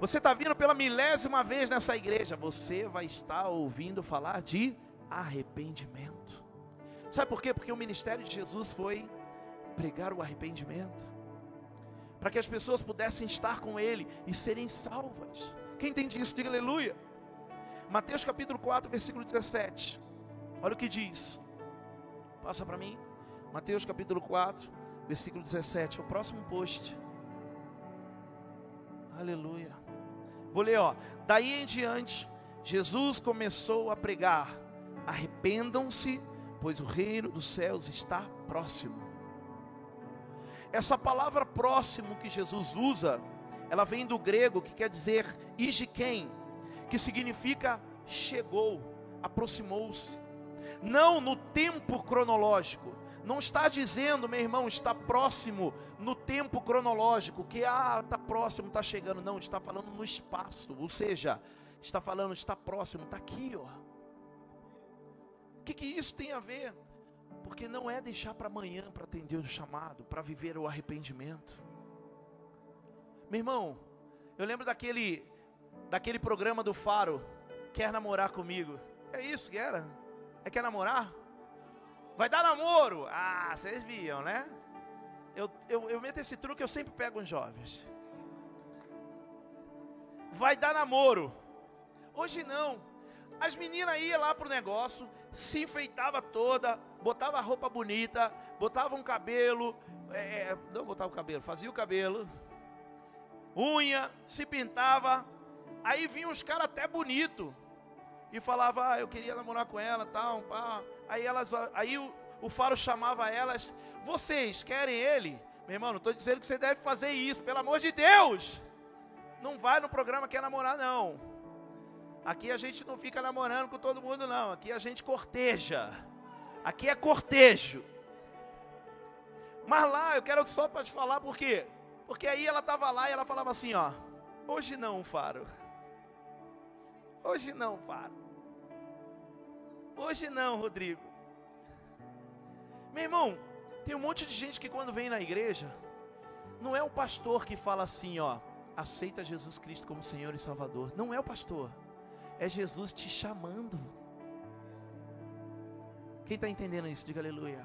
Você está vindo pela milésima vez nessa igreja, você vai estar ouvindo falar de arrependimento. Sabe por quê? Porque o ministério de Jesus foi pregar o arrependimento, para que as pessoas pudessem estar com Ele e serem salvas. Quem entende isso, diga aleluia. Mateus capítulo 4, versículo 17. Olha o que diz. Passa para mim. Mateus capítulo 4, versículo 17. É o próximo post. Aleluia. Vou ler, ó. Daí em diante, Jesus começou a pregar: arrependam-se, pois o reino dos céus está próximo. Essa palavra próximo que Jesus usa, ela vem do grego que quer dizer igiken, que significa chegou, aproximou-se. Não no tempo cronológico, não está dizendo, meu irmão, está próximo no tempo cronológico, que ah, está próximo, está chegando. Não, está falando no espaço, ou seja, está falando, está próximo, está aqui, ó. O que, que isso tem a ver? Porque não é deixar para amanhã para atender o chamado, para viver o arrependimento. Meu irmão, eu lembro daquele daquele programa do Faro, quer namorar comigo? É isso que era? É quer namorar? Vai dar namoro? Ah, vocês viam, né? Eu, eu, eu meto esse truque, eu sempre pego uns jovens. Vai dar namoro. Hoje não. As meninas iam lá pro negócio, se enfeitava toda, botava roupa bonita, botava um cabelo, é, é, não botava o cabelo, fazia o cabelo, unha, se pintava, aí vinham os caras até bonito e falava, ah, eu queria namorar com ela, tal, pá. Aí elas, aí o, o faro chamava elas, vocês querem ele? Meu irmão, não estou dizendo que você deve fazer isso, pelo amor de Deus. Não vai no programa quer namorar não. Aqui a gente não fica namorando com todo mundo não. Aqui a gente corteja. Aqui é cortejo. Mas lá eu quero só para te falar por quê? Porque aí ela estava lá e ela falava assim, ó, hoje não, Faro. Hoje não, Faro. Hoje não, Rodrigo. Meu irmão, tem um monte de gente que quando vem na igreja, não é o pastor que fala assim, ó, aceita Jesus Cristo como Senhor e Salvador. Não é o pastor, é Jesus te chamando. Quem está entendendo isso? Diga aleluia.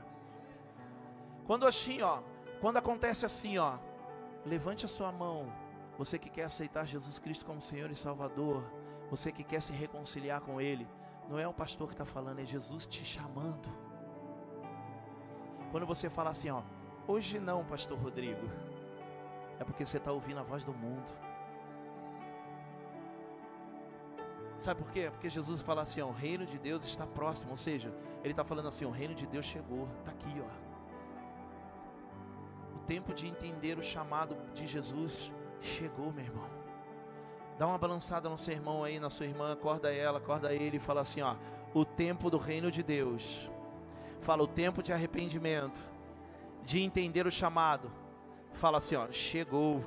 Quando assim, ó, quando acontece assim, ó, levante a sua mão. Você que quer aceitar Jesus Cristo como Senhor e Salvador, você que quer se reconciliar com Ele, não é o pastor que está falando, é Jesus te chamando. Quando você fala assim, ó, hoje não, pastor Rodrigo, é porque você está ouvindo a voz do mundo. Sabe por quê? Porque Jesus fala assim: ó, o reino de Deus está próximo. Ou seja, ele está falando assim: o reino de Deus chegou, está aqui, ó. O tempo de entender o chamado de Jesus chegou, meu irmão. Dá uma balançada no seu irmão aí, na sua irmã, acorda ela, acorda ele e fala assim: ó, o tempo do reino de Deus. Fala o tempo de arrependimento, de entender o chamado. Fala assim, ó, chegou.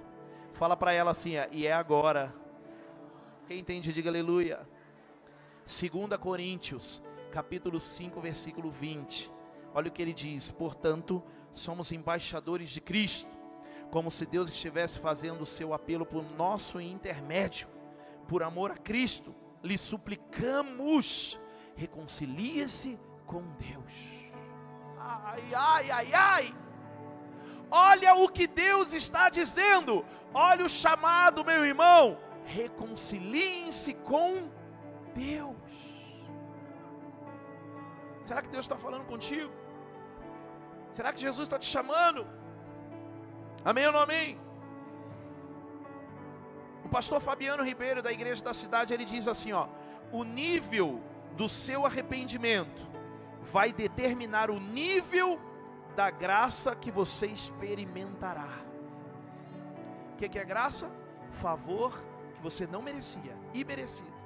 Fala para ela assim, ó, e é agora. Quem entende, diga aleluia. 2 Coríntios, capítulo 5, versículo 20. Olha o que ele diz: Portanto, somos embaixadores de Cristo, como se Deus estivesse fazendo o seu apelo por nosso intermédio. Por amor a Cristo, lhe suplicamos, reconcilie-se com Deus. Ai, ai, ai, ai. Olha o que Deus está dizendo. Olha o chamado, meu irmão reconciliem-se com Deus. Será que Deus está falando contigo? Será que Jesus está te chamando? Amém ou não amém? O pastor Fabiano Ribeiro, da igreja da cidade, ele diz assim: ó, o nível do seu arrependimento vai determinar o nível da graça que você experimentará. O que, que é graça? Favor que você não merecia, imerecido.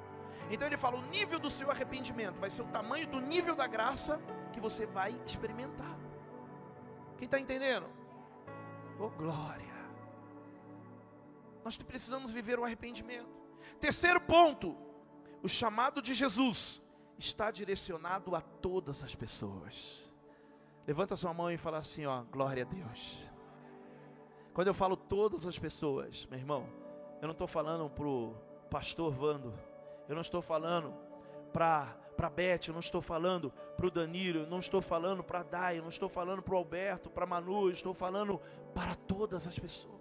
Então ele fala: o nível do seu arrependimento vai ser o tamanho do nível da graça que você vai experimentar. Quem está entendendo? Oh glória! Nós precisamos viver o arrependimento. Terceiro ponto: o chamado de Jesus está direcionado a todas as pessoas. Levanta sua mão e fala assim: ó, glória a Deus. Quando eu falo todas as pessoas, meu irmão, eu não estou falando para o pastor Vando. Eu não estou falando para para Beth, eu não estou falando para o Danilo, eu não estou falando para a Dai, eu não estou falando para o Alberto, para Manu, eu estou falando para todas as pessoas.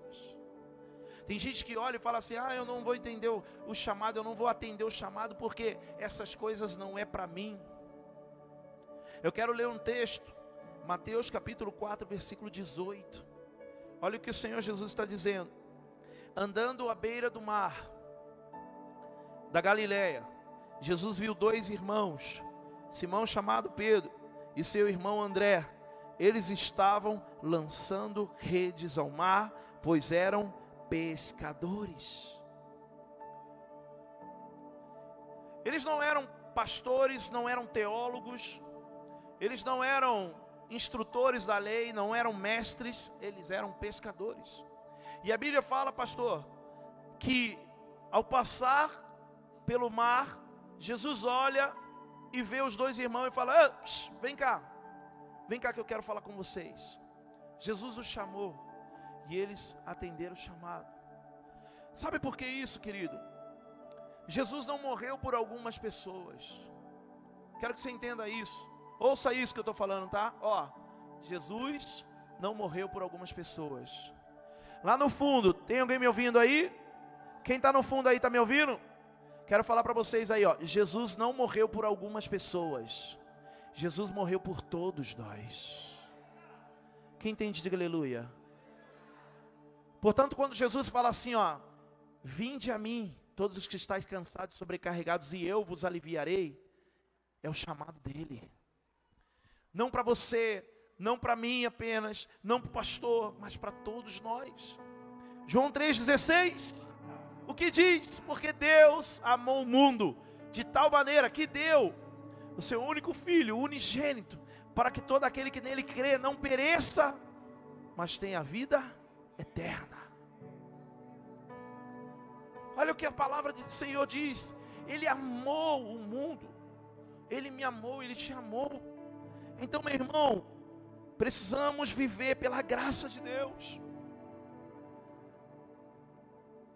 Tem gente que olha e fala assim: ah, eu não vou entender o, o chamado, eu não vou atender o chamado, porque essas coisas não é para mim. Eu quero ler um texto, Mateus capítulo 4, versículo 18. Olha o que o Senhor Jesus está dizendo andando à beira do mar da Galiléia, Jesus viu dois irmãos, Simão chamado Pedro e seu irmão André. Eles estavam lançando redes ao mar, pois eram pescadores. Eles não eram pastores, não eram teólogos, eles não eram instrutores da lei, não eram mestres, eles eram pescadores. E a Bíblia fala, pastor, que ao passar pelo mar, Jesus olha e vê os dois irmãos e fala: ah, Vem cá, vem cá que eu quero falar com vocês. Jesus os chamou e eles atenderam o chamado. Sabe por que isso, querido? Jesus não morreu por algumas pessoas. Quero que você entenda isso. Ouça isso que eu estou falando, tá? Ó, Jesus não morreu por algumas pessoas. Lá no fundo, tem alguém me ouvindo aí? Quem está no fundo aí está me ouvindo? Quero falar para vocês aí, ó. Jesus não morreu por algumas pessoas. Jesus morreu por todos nós. Quem entende, diga aleluia. Portanto, quando Jesus fala assim, ó, vinde a mim, todos os que estáis cansados e sobrecarregados, e eu vos aliviarei, é o chamado dele. Não para você não para mim apenas, não para o pastor, mas para todos nós. João 3,16, o que diz? Porque Deus amou o mundo de tal maneira que deu o seu único filho, unigênito, para que todo aquele que nele crê não pereça, mas tenha vida eterna. Olha o que a palavra do Senhor diz: Ele amou o mundo, Ele me amou, Ele te amou. Então, meu irmão, Precisamos viver pela graça de Deus.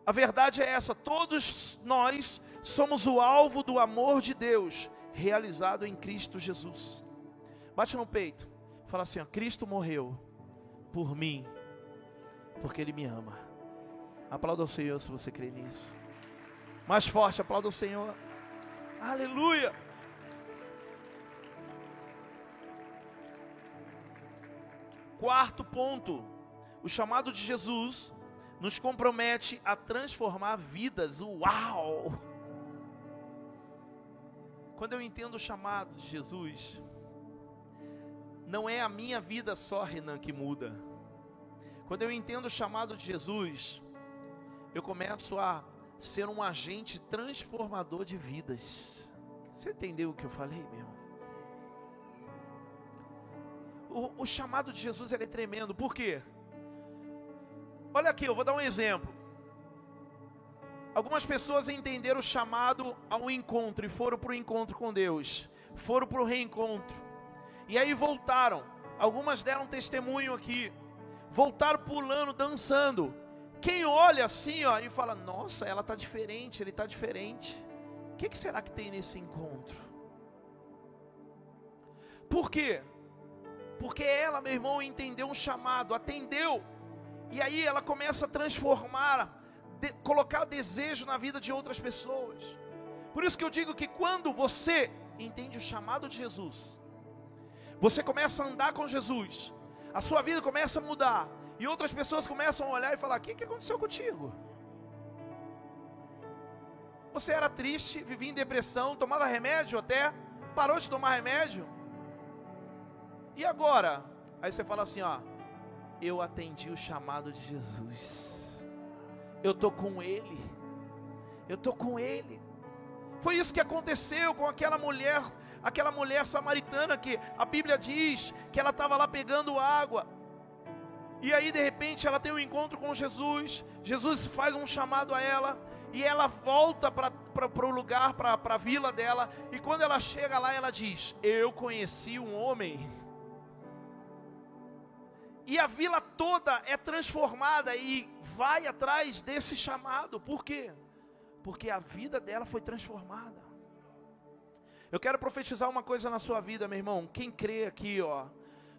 A verdade é essa: todos nós somos o alvo do amor de Deus realizado em Cristo Jesus. Bate no peito, fala assim: ó, Cristo morreu por mim, porque Ele me ama. Aplauda o Senhor se você crê nisso. Mais forte, aplauda o Senhor. Aleluia. Quarto ponto: o chamado de Jesus nos compromete a transformar vidas. Uau! Quando eu entendo o chamado de Jesus, não é a minha vida só, Renan, que muda. Quando eu entendo o chamado de Jesus, eu começo a ser um agente transformador de vidas. Você entendeu o que eu falei, meu irmão? O, o chamado de Jesus é tremendo, por quê? Olha aqui, eu vou dar um exemplo. Algumas pessoas entenderam o chamado ao encontro e foram para o encontro com Deus, foram para o reencontro, e aí voltaram. Algumas deram testemunho aqui, voltaram pulando, dançando. Quem olha assim, ó, e fala: Nossa, ela está diferente, ele está diferente. O que, que será que tem nesse encontro? Por quê? Porque ela, meu irmão, entendeu um chamado, atendeu, e aí ela começa a transformar, de, colocar desejo na vida de outras pessoas. Por isso que eu digo que quando você entende o chamado de Jesus, você começa a andar com Jesus, a sua vida começa a mudar, e outras pessoas começam a olhar e falar: O que, que aconteceu contigo? Você era triste, vivia em depressão, tomava remédio até, parou de tomar remédio. E agora? Aí você fala assim: Ó, eu atendi o chamado de Jesus. Eu tô com Ele. Eu tô com Ele. Foi isso que aconteceu com aquela mulher, aquela mulher samaritana que a Bíblia diz que ela estava lá pegando água. E aí de repente ela tem um encontro com Jesus. Jesus faz um chamado a ela e ela volta para o lugar, para a vila dela. E quando ela chega lá, ela diz: Eu conheci um homem e a vila toda é transformada e vai atrás desse chamado. Por quê? Porque a vida dela foi transformada. Eu quero profetizar uma coisa na sua vida, meu irmão. Quem crê aqui, ó,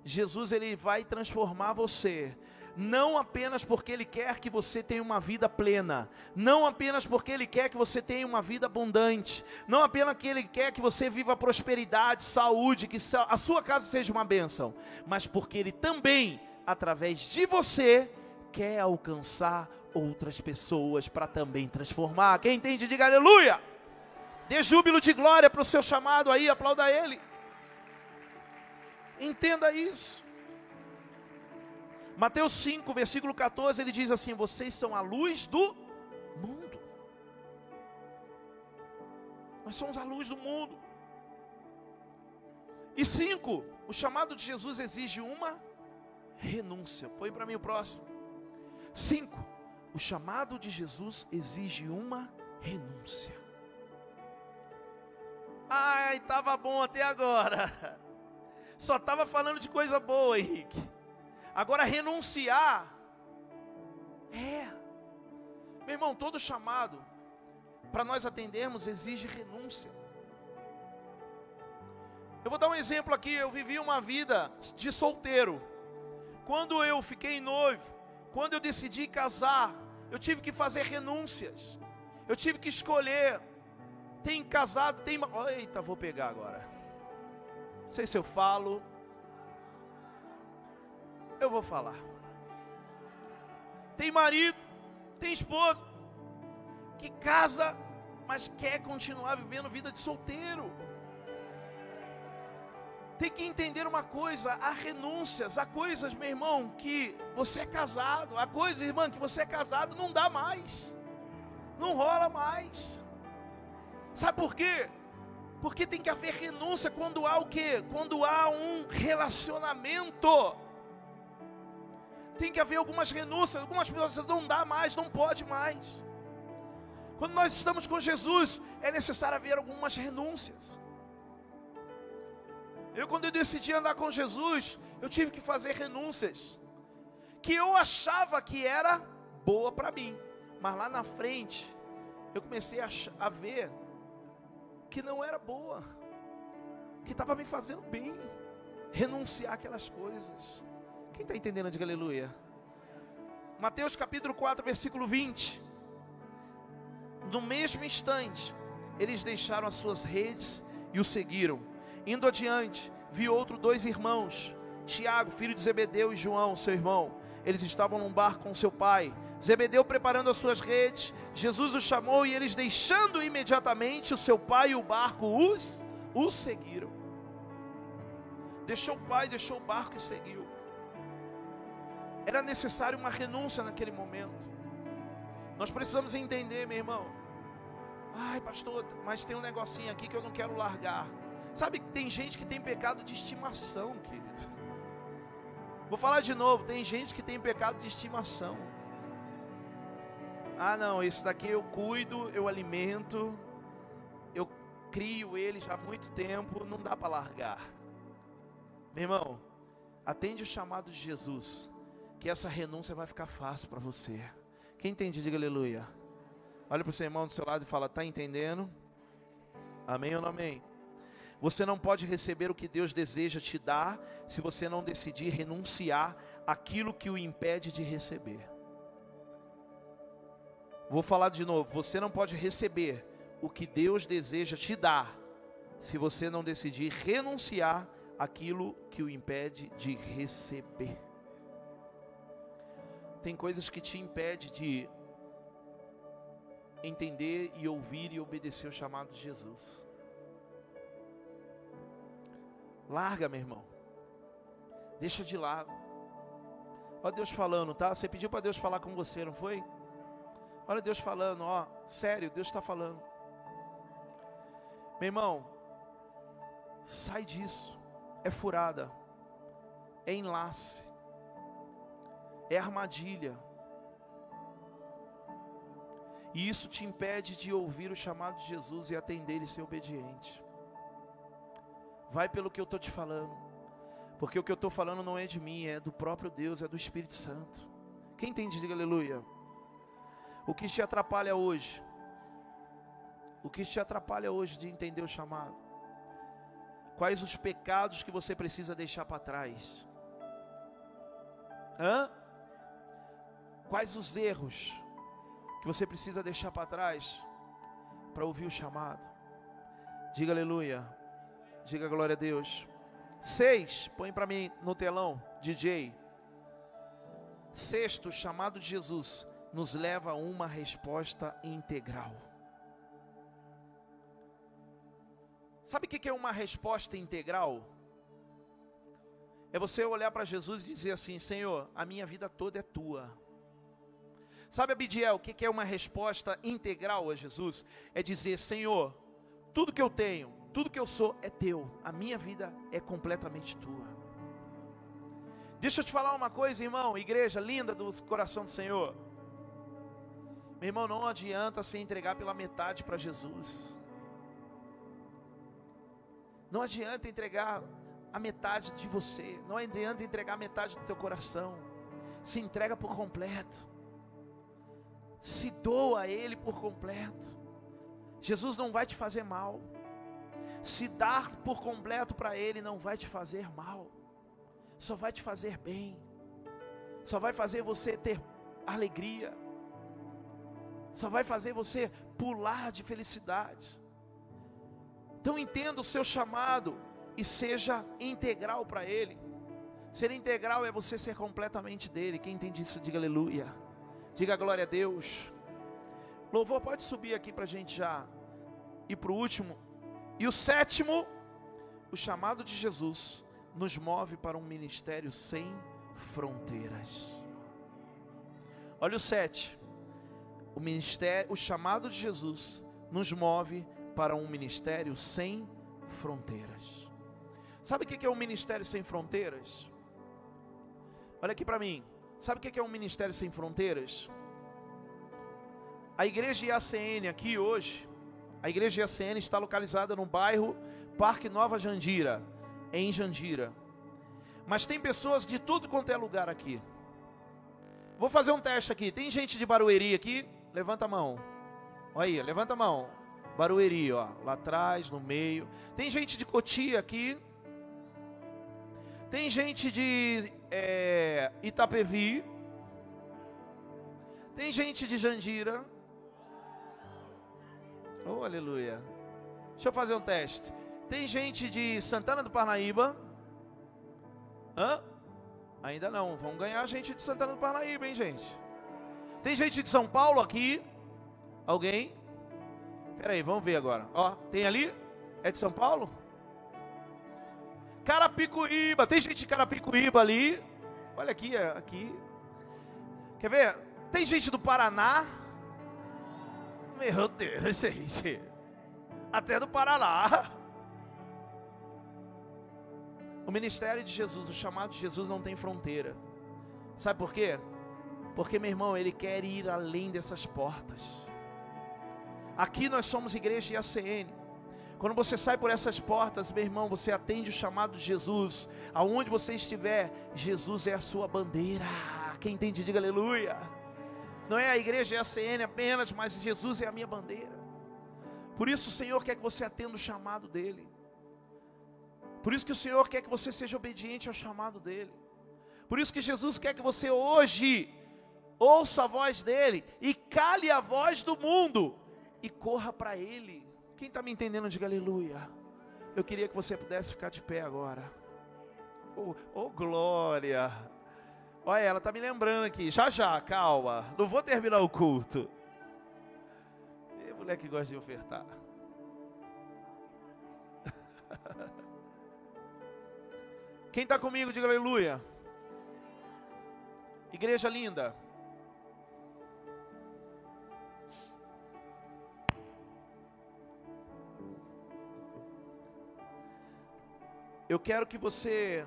Jesus ele vai transformar você não apenas porque Ele quer que você tenha uma vida plena, não apenas porque Ele quer que você tenha uma vida abundante, não apenas que Ele quer que você viva prosperidade, saúde, que a sua casa seja uma bênção, mas porque Ele também através de você, quer alcançar outras pessoas para também transformar. Quem entende, diga aleluia. Dê júbilo de glória para o seu chamado aí, aplauda ele. Entenda isso. Mateus 5, versículo 14, ele diz assim: Vocês são a luz do mundo. Nós somos a luz do mundo. E cinco, o chamado de Jesus exige uma renúncia. Põe para mim o próximo. Cinco, o chamado de Jesus exige uma renúncia. Ai, estava bom até agora. Só estava falando de coisa boa, Henrique. Agora renunciar é. Meu irmão, todo chamado para nós atendermos exige renúncia. Eu vou dar um exemplo aqui. Eu vivi uma vida de solteiro. Quando eu fiquei noivo, quando eu decidi casar, eu tive que fazer renúncias. Eu tive que escolher. Tem casado, tem. Eita, vou pegar agora. Não sei se eu falo. Eu vou falar. Tem marido, tem esposa, que casa, mas quer continuar vivendo vida de solteiro tem que entender uma coisa: há renúncias, há coisas, meu irmão, que você é casado, há coisas, irmã, que você é casado, não dá mais, não rola mais. Sabe por quê? Porque tem que haver renúncia quando há o quê? Quando há um relacionamento. Tem que haver algumas renúncias, algumas coisas não dá mais, não pode mais. Quando nós estamos com Jesus, é necessário haver algumas renúncias. Eu, quando eu decidi andar com Jesus, eu tive que fazer renúncias que eu achava que era boa para mim, mas lá na frente eu comecei a, a ver que não era boa, que estava me fazendo bem, renunciar aquelas coisas. Quem está entendendo? Diga aleluia. Mateus capítulo 4, versículo 20. No mesmo instante, eles deixaram as suas redes e o seguiram. Indo adiante, viu outro dois irmãos, Tiago, filho de Zebedeu, e João, seu irmão. Eles estavam num barco com seu pai. Zebedeu preparando as suas redes. Jesus os chamou e eles, deixando imediatamente o seu pai e o barco, os o seguiram. Deixou o pai, deixou o barco e seguiu. Era necessário uma renúncia naquele momento. Nós precisamos entender, meu irmão. Ai, pastor, mas tem um negocinho aqui que eu não quero largar. Sabe que tem gente que tem pecado de estimação, querido. Vou falar de novo, tem gente que tem pecado de estimação. Ah, não, esse daqui eu cuido, eu alimento, eu crio ele já há muito tempo, não dá para largar. Meu irmão, atende o chamado de Jesus, que essa renúncia vai ficar fácil para você. Quem entende, diga aleluia. Olha para o seu irmão do seu lado e fala: Está entendendo? Amém ou não amém? Você não pode receber o que Deus deseja te dar se você não decidir renunciar aquilo que o impede de receber. Vou falar de novo. Você não pode receber o que Deus deseja te dar se você não decidir renunciar aquilo que o impede de receber. Tem coisas que te impedem de entender e ouvir e obedecer o chamado de Jesus. Larga, meu irmão. Deixa de lado. Olha Deus falando, tá? Você pediu para Deus falar com você, não foi? Olha Deus falando, ó, sério, Deus está falando. Meu irmão, sai disso. É furada, é enlace, é armadilha. E isso te impede de ouvir o chamado de Jesus e atender e ser obediente. Vai pelo que eu estou te falando. Porque o que eu estou falando não é de mim, é do próprio Deus, é do Espírito Santo. Quem entende, diga aleluia. O que te atrapalha hoje? O que te atrapalha hoje de entender o chamado? Quais os pecados que você precisa deixar para trás? Hã? Quais os erros que você precisa deixar para trás para ouvir o chamado? Diga aleluia. Diga glória a Deus. Seis, põe para mim no telão, DJ. Sexto, chamado de Jesus, nos leva a uma resposta integral. Sabe o que é uma resposta integral? É você olhar para Jesus e dizer assim: Senhor, a minha vida toda é tua. Sabe, Abidiel, o que é uma resposta integral a Jesus? É dizer: Senhor, tudo que eu tenho, tudo que eu sou é teu, a minha vida é completamente tua. Deixa eu te falar uma coisa, irmão, igreja linda do coração do Senhor. Meu irmão, não adianta se entregar pela metade para Jesus. Não adianta entregar a metade de você, não adianta entregar a metade do teu coração. Se entrega por completo. Se doa a Ele por completo. Jesus não vai te fazer mal. Se dar por completo para Ele não vai te fazer mal, só vai te fazer bem, só vai fazer você ter alegria, só vai fazer você pular de felicidade. Então entenda o seu chamado e seja integral para Ele. Ser integral é você ser completamente dele. Quem entende isso, diga aleluia. Diga glória a Deus. Louvor, pode subir aqui para a gente já ir para o último. E o sétimo, o chamado de Jesus nos move para um ministério sem fronteiras. Olha o sete. O ministério, o chamado de Jesus nos move para um ministério sem fronteiras. Sabe o que é um ministério sem fronteiras? Olha aqui para mim. Sabe o que é um ministério sem fronteiras? A igreja IACN aqui hoje, a igreja IACN está localizada no bairro Parque Nova Jandira, em Jandira. Mas tem pessoas de tudo quanto é lugar aqui. Vou fazer um teste aqui. Tem gente de Barueri aqui? Levanta a mão. Olha aí, levanta a mão. Barueri, ó, lá atrás, no meio. Tem gente de Cotia aqui. Tem gente de é, Itapevi. Tem gente de Jandira. Oh, aleluia. Deixa eu fazer um teste. Tem gente de Santana do Parnaíba? Hã? Ainda não. Vamos ganhar gente de Santana do Parnaíba, hein, gente? Tem gente de São Paulo aqui? Alguém? Pera aí, vamos ver agora. Ó, tem ali? É de São Paulo? Carapicuíba, tem gente de Carapicuíba ali. Olha aqui, é, aqui. Quer ver? Tem gente do Paraná. Meu Deus, gente. Até do Paraná. O ministério de Jesus, o chamado de Jesus não tem fronteira. Sabe por quê? Porque, meu irmão, ele quer ir além dessas portas. Aqui nós somos igreja IACN. Quando você sai por essas portas, meu irmão, você atende o chamado de Jesus. Aonde você estiver, Jesus é a sua bandeira. Quem entende, diga aleluia. Não é a igreja IACN apenas, mas Jesus é a minha bandeira. Por isso o Senhor quer que você atenda o chamado dEle. Por isso que o Senhor quer que você seja obediente ao chamado dEle. Por isso que Jesus quer que você hoje ouça a voz dEle e cale a voz do mundo e corra para Ele. Quem está me entendendo, diga aleluia. Eu queria que você pudesse ficar de pé agora. Oh, oh glória. Olha, ela está me lembrando aqui. Já já, calma. Não vou terminar o culto. E mulher que gosta de ofertar. Quem está comigo, diga aleluia. Igreja linda. Eu quero que você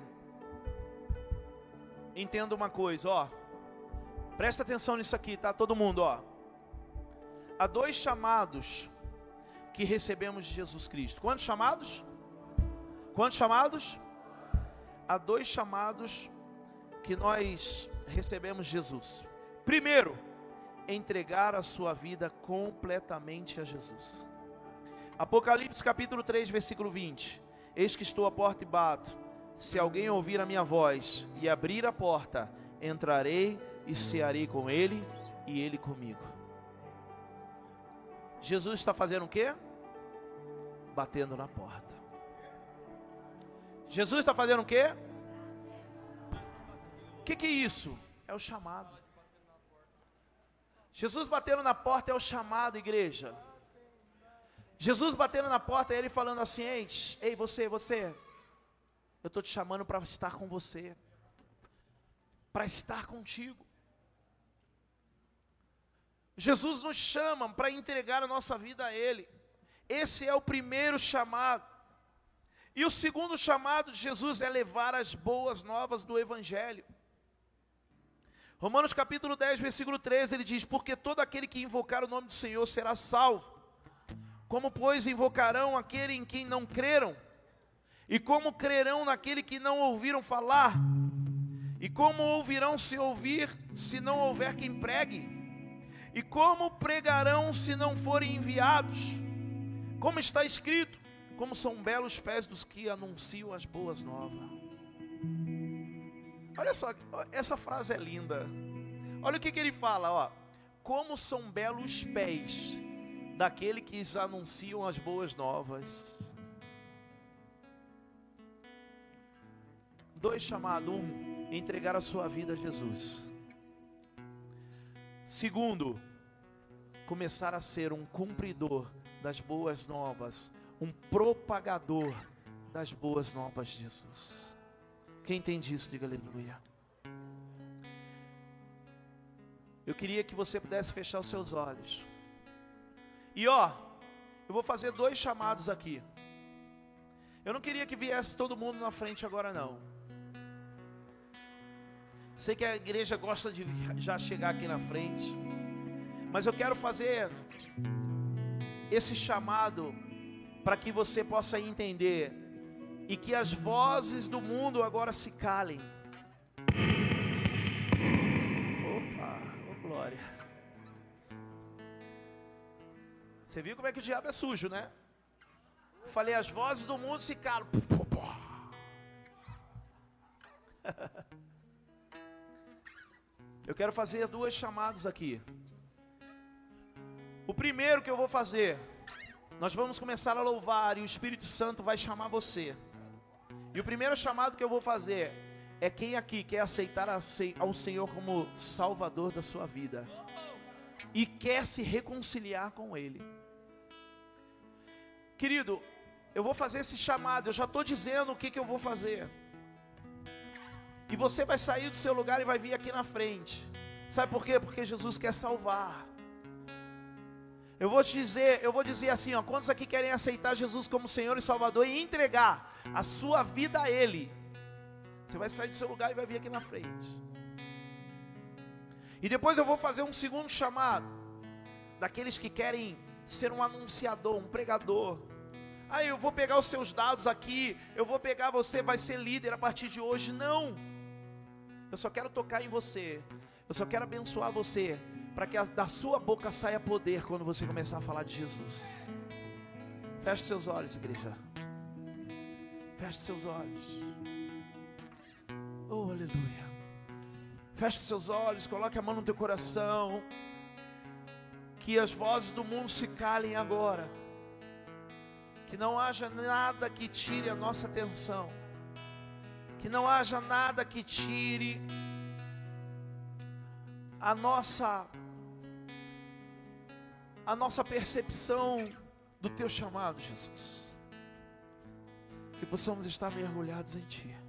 entenda uma coisa, ó. Presta atenção nisso aqui, tá? Todo mundo, ó. Há dois chamados que recebemos de Jesus Cristo. Quantos chamados? Quantos chamados? Há dois chamados que nós recebemos de Jesus. Primeiro, entregar a sua vida completamente a Jesus. Apocalipse capítulo 3, versículo 20. Eis que estou à porta e bato. Se alguém ouvir a minha voz e abrir a porta, entrarei e cearei com ele e ele comigo. Jesus está fazendo o quê? Batendo na porta. Jesus está fazendo o quê? O que, que é isso? É o chamado. Jesus batendo na porta é o chamado, igreja. Jesus batendo na porta, ele falando assim: Ei, ei você, você, eu estou te chamando para estar com você, para estar contigo. Jesus nos chama para entregar a nossa vida a Ele. Esse é o primeiro chamado. E o segundo chamado de Jesus é levar as boas novas do Evangelho. Romanos capítulo 10, versículo 13, ele diz: Porque todo aquele que invocar o nome do Senhor será salvo. Como, pois, invocarão aquele em quem não creram? E como crerão naquele que não ouviram falar? E como ouvirão se ouvir, se não houver quem pregue? E como pregarão se não forem enviados? Como está escrito: Como são belos pés dos que anunciam as boas novas. Olha só, essa frase é linda. Olha o que, que ele fala, ó. Como são belos pés daquele que anunciam as boas novas. Dois chamados: um, entregar a sua vida a Jesus. Segundo, começar a ser um cumpridor das boas novas, um propagador das boas novas de Jesus. Quem entende isso, diga aleluia. Eu queria que você pudesse fechar os seus olhos. E ó, eu vou fazer dois chamados aqui. Eu não queria que viesse todo mundo na frente agora não. Sei que a igreja gosta de já chegar aqui na frente. Mas eu quero fazer esse chamado para que você possa entender e que as vozes do mundo agora se calem. Você viu como é que o diabo é sujo, né? Falei, as vozes do mundo se calam. Eu quero fazer duas chamadas aqui. O primeiro que eu vou fazer, nós vamos começar a louvar e o Espírito Santo vai chamar você. E o primeiro chamado que eu vou fazer é quem aqui quer aceitar ao Senhor como Salvador da sua vida e quer se reconciliar com Ele. Querido, eu vou fazer esse chamado, eu já estou dizendo o que, que eu vou fazer. E você vai sair do seu lugar e vai vir aqui na frente. Sabe por quê? Porque Jesus quer salvar. Eu vou te dizer, eu vou dizer assim, ó, quantos aqui querem aceitar Jesus como Senhor e Salvador e entregar a sua vida a Ele? Você vai sair do seu lugar e vai vir aqui na frente. E depois eu vou fazer um segundo chamado daqueles que querem ser um anunciador, um pregador. Ah, eu vou pegar os seus dados aqui, eu vou pegar você, vai ser líder a partir de hoje. Não. Eu só quero tocar em você. Eu só quero abençoar você para que da sua boca saia poder quando você começar a falar de Jesus. Feche seus olhos, igreja. Feche seus olhos. Oh, aleluia. Feche seus olhos, coloque a mão no teu coração. Que as vozes do mundo se calem agora que não haja nada que tire a nossa atenção, que não haja nada que tire a nossa a nossa percepção do teu chamado, Jesus. Que possamos estar mergulhados em ti.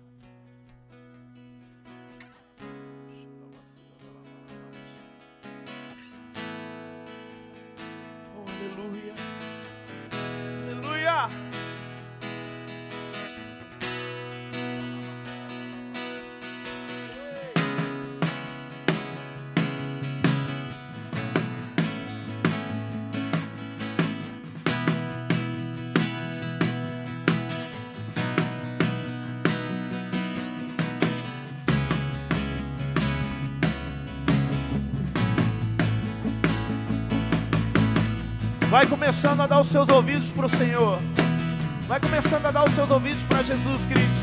Começando a dar os seus ouvidos para o Senhor. Vai começando a dar os seus ouvidos para Jesus Cristo.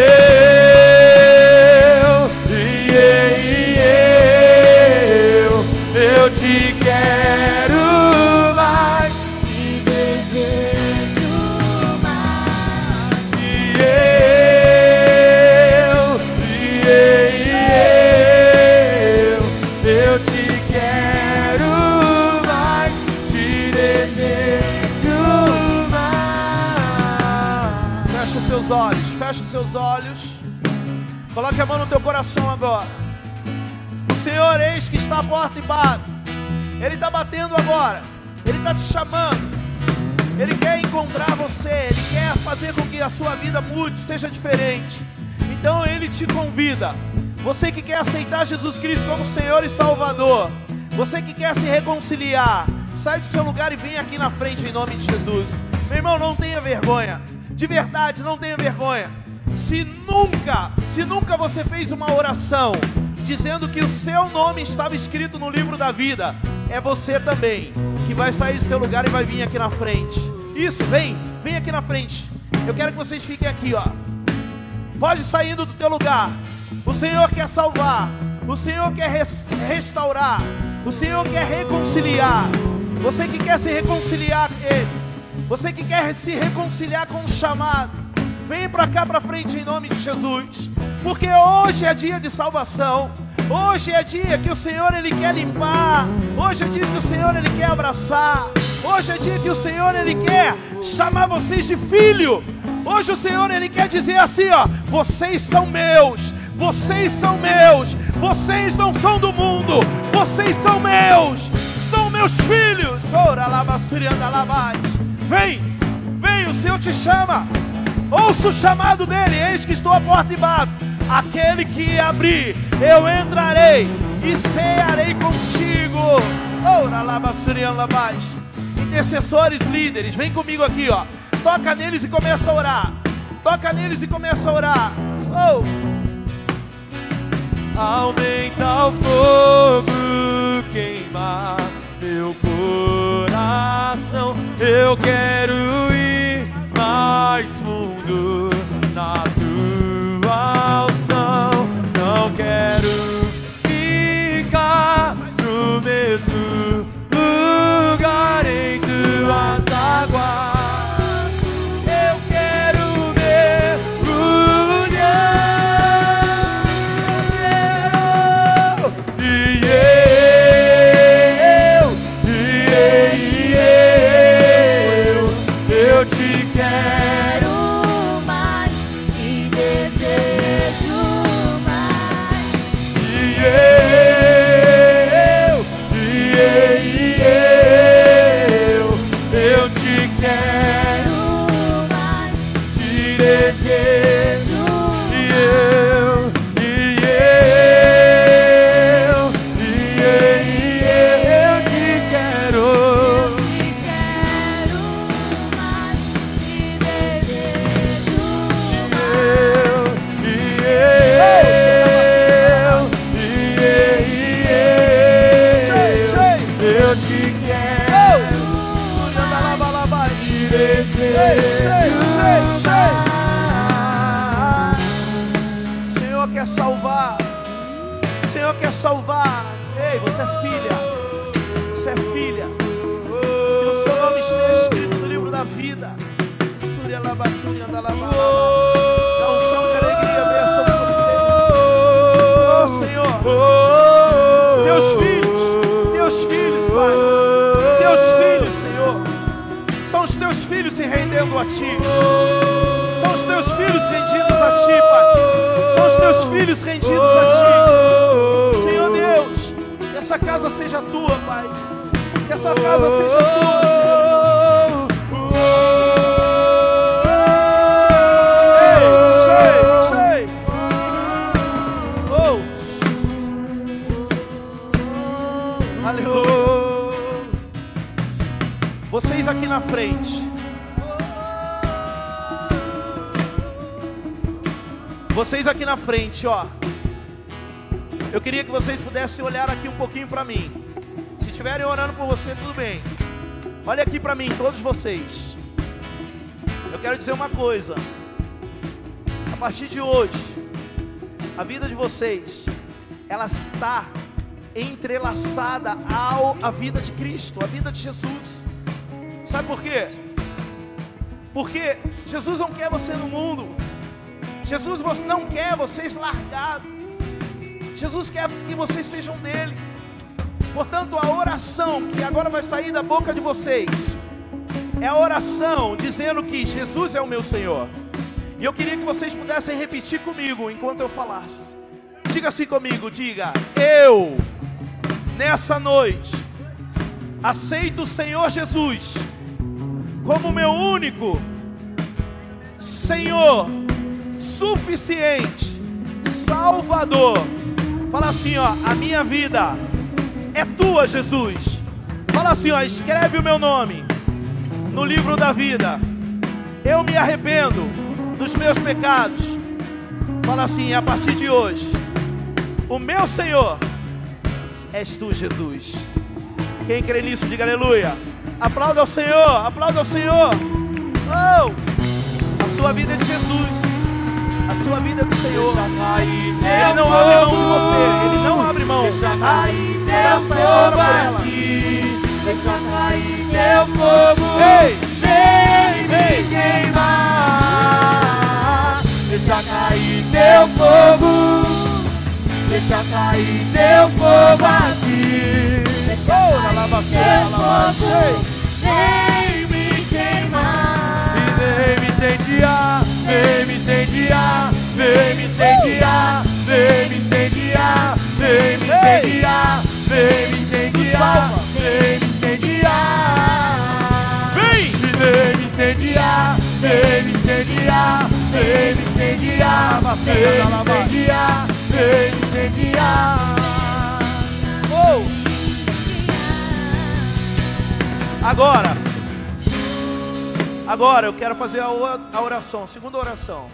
E Coloque a mão no teu coração agora. O Senhor, eis que está à porta e bate. Ele está batendo agora. Ele está te chamando. Ele quer encontrar você. Ele quer fazer com que a sua vida mude, seja diferente. Então Ele te convida. Você que quer aceitar Jesus Cristo como Senhor e Salvador. Você que quer se reconciliar. Sai do seu lugar e vem aqui na frente em nome de Jesus. Meu irmão, não tenha vergonha. De verdade, não tenha vergonha. Se nunca, se nunca você fez uma oração dizendo que o seu nome estava escrito no livro da vida, é você também que vai sair do seu lugar e vai vir aqui na frente. Isso, vem, vem aqui na frente. Eu quero que vocês fiquem aqui, ó. Pode saindo do teu lugar. O Senhor quer salvar. O Senhor quer res restaurar. O Senhor quer reconciliar. Você que quer se reconciliar com Ele. Você que quer se reconciliar com o chamado. Vem para cá para frente em nome de Jesus. Porque hoje é dia de salvação. Hoje é dia que o Senhor ele quer limpar. Hoje é dia que o Senhor ele quer abraçar. Hoje é dia que o Senhor ele quer chamar vocês de filho. Hoje o Senhor ele quer dizer assim, ó: vocês são meus. Vocês são meus. Vocês não são do mundo. Vocês são meus. São meus filhos. Ora lava Vem. Vem, o Senhor te chama. Ouça o chamado dele. Eis que estou à porta e bato. Aquele que abrir, eu entrarei e cearei contigo. Ora lá, baixo. Intercessores, líderes, vem comigo aqui, ó. Toca neles e começa a orar. Toca neles e começa a orar. Oh. Aumenta o fogo, queima meu coração. Eu quero na tua não quero ficar no mesmo lugar em tuas águas. A ti. São os teus filhos rendidos a ti, Pai. São os teus filhos rendidos a ti. Senhor Deus, que essa casa seja tua, Pai. Que essa casa seja tua, Oh. Vocês aqui na frente. Vocês aqui na frente, ó. Eu queria que vocês pudessem olhar aqui um pouquinho para mim. Se estiverem orando por você, tudo bem. Olha aqui para mim, todos vocês. Eu quero dizer uma coisa. A partir de hoje, a vida de vocês, ela está entrelaçada ao a vida de Cristo, a vida de Jesus. Sabe por quê? Porque Jesus não quer você no mundo. Jesus você não quer vocês largados. Jesus quer que vocês sejam dele. Portanto, a oração que agora vai sair da boca de vocês é a oração dizendo que Jesus é o meu Senhor. E eu queria que vocês pudessem repetir comigo enquanto eu falasse. Diga assim comigo, diga: Eu nessa noite aceito o Senhor Jesus como meu único Senhor suficiente, Salvador. Fala assim, ó, a minha vida é tua, Jesus. Fala assim, ó, escreve o meu nome no livro da vida. Eu me arrependo dos meus pecados. Fala assim, a partir de hoje, o meu Senhor és tu, Jesus. Quem crê nisso, diga aleluia. Aplauda ao Senhor, aplauda ao Senhor. Oh, a sua vida é de Jesus. A sua vida é do Senhor. Cair Ele teu não abre mão de você. Ele não abre mão. Deixa cair teu fogo aqui. Deixa cair teu fogo. Ei! Vem me queimar. Deixa cair teu fogo. Deixa cair teu fogo aqui. Deixa lava teu lava fogo. Vem me queimar. E vem me incendiar. Vem me incendiar. Vem me incendiar. Vem me incendiar. Vem me incendiar. Vem me incendiar. Vem me incendiar. Vem! Vem me incendiar, vem me incendiar, vem me incendiar, vem me incendiar, vem me incendiar. Agora, agora eu quero fazer a oração, a segunda oração.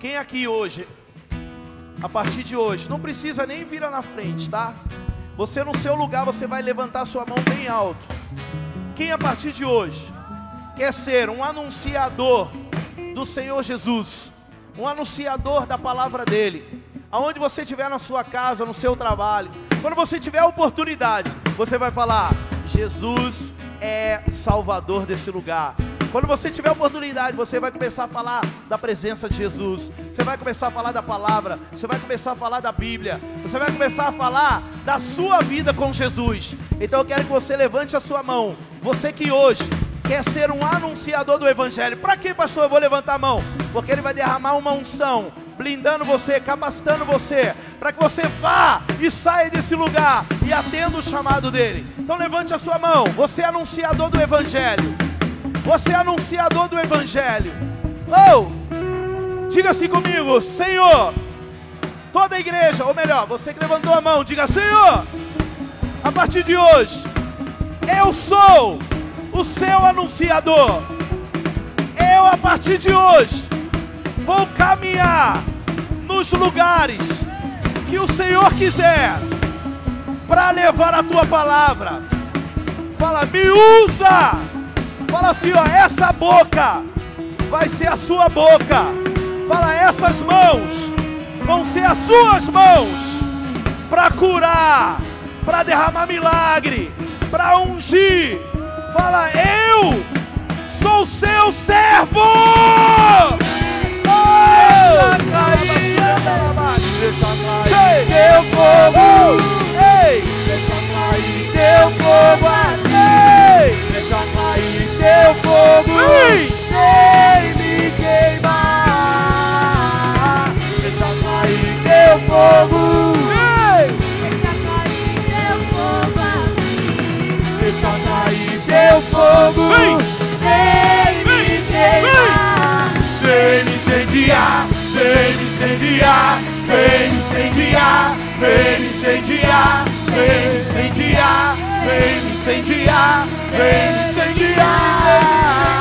Quem aqui hoje, a partir de hoje, não precisa nem vir na frente, tá? Você no seu lugar, você vai levantar sua mão bem alto. Quem a partir de hoje quer ser um anunciador do Senhor Jesus, um anunciador da palavra dele, aonde você estiver na sua casa, no seu trabalho, quando você tiver a oportunidade, você vai falar: Jesus é Salvador desse lugar. Quando você tiver oportunidade, você vai começar a falar da presença de Jesus. Você vai começar a falar da palavra. Você vai começar a falar da Bíblia. Você vai começar a falar da sua vida com Jesus. Então eu quero que você levante a sua mão. Você que hoje quer ser um anunciador do Evangelho. Para que, pastor? Eu vou levantar a mão. Porque ele vai derramar uma unção, blindando você, capacitando você, para que você vá e saia desse lugar e atenda o chamado dele. Então levante a sua mão. Você é anunciador do Evangelho. Você é anunciador do Evangelho. Oh! Diga assim comigo, Senhor. Toda a igreja, ou melhor, você que levantou a mão, diga: Senhor, a partir de hoje, eu sou o seu anunciador. Eu, a partir de hoje, vou caminhar nos lugares que o Senhor quiser para levar a tua palavra. Fala, me usa. Fala assim, ó, essa boca vai ser a sua boca. Fala, essas mãos vão ser as suas mãos para curar, para derramar milagre, para ungir. Fala, eu sou seu servo. Deixa Ei! cair teu fogo, Ei! deixa cair teu fogo. Ei! Deixa cair teu fogo, Ei! me queimar. Deixa cair teu fogo, Ei! Deixa cair teu fogo aqui. deixa cair teu fogo, vem me queimar. Vem me incendiar, vem me incendiar, vem incendiar, vem incendiar, vem incendiar, vem incendiar, vem incendiar.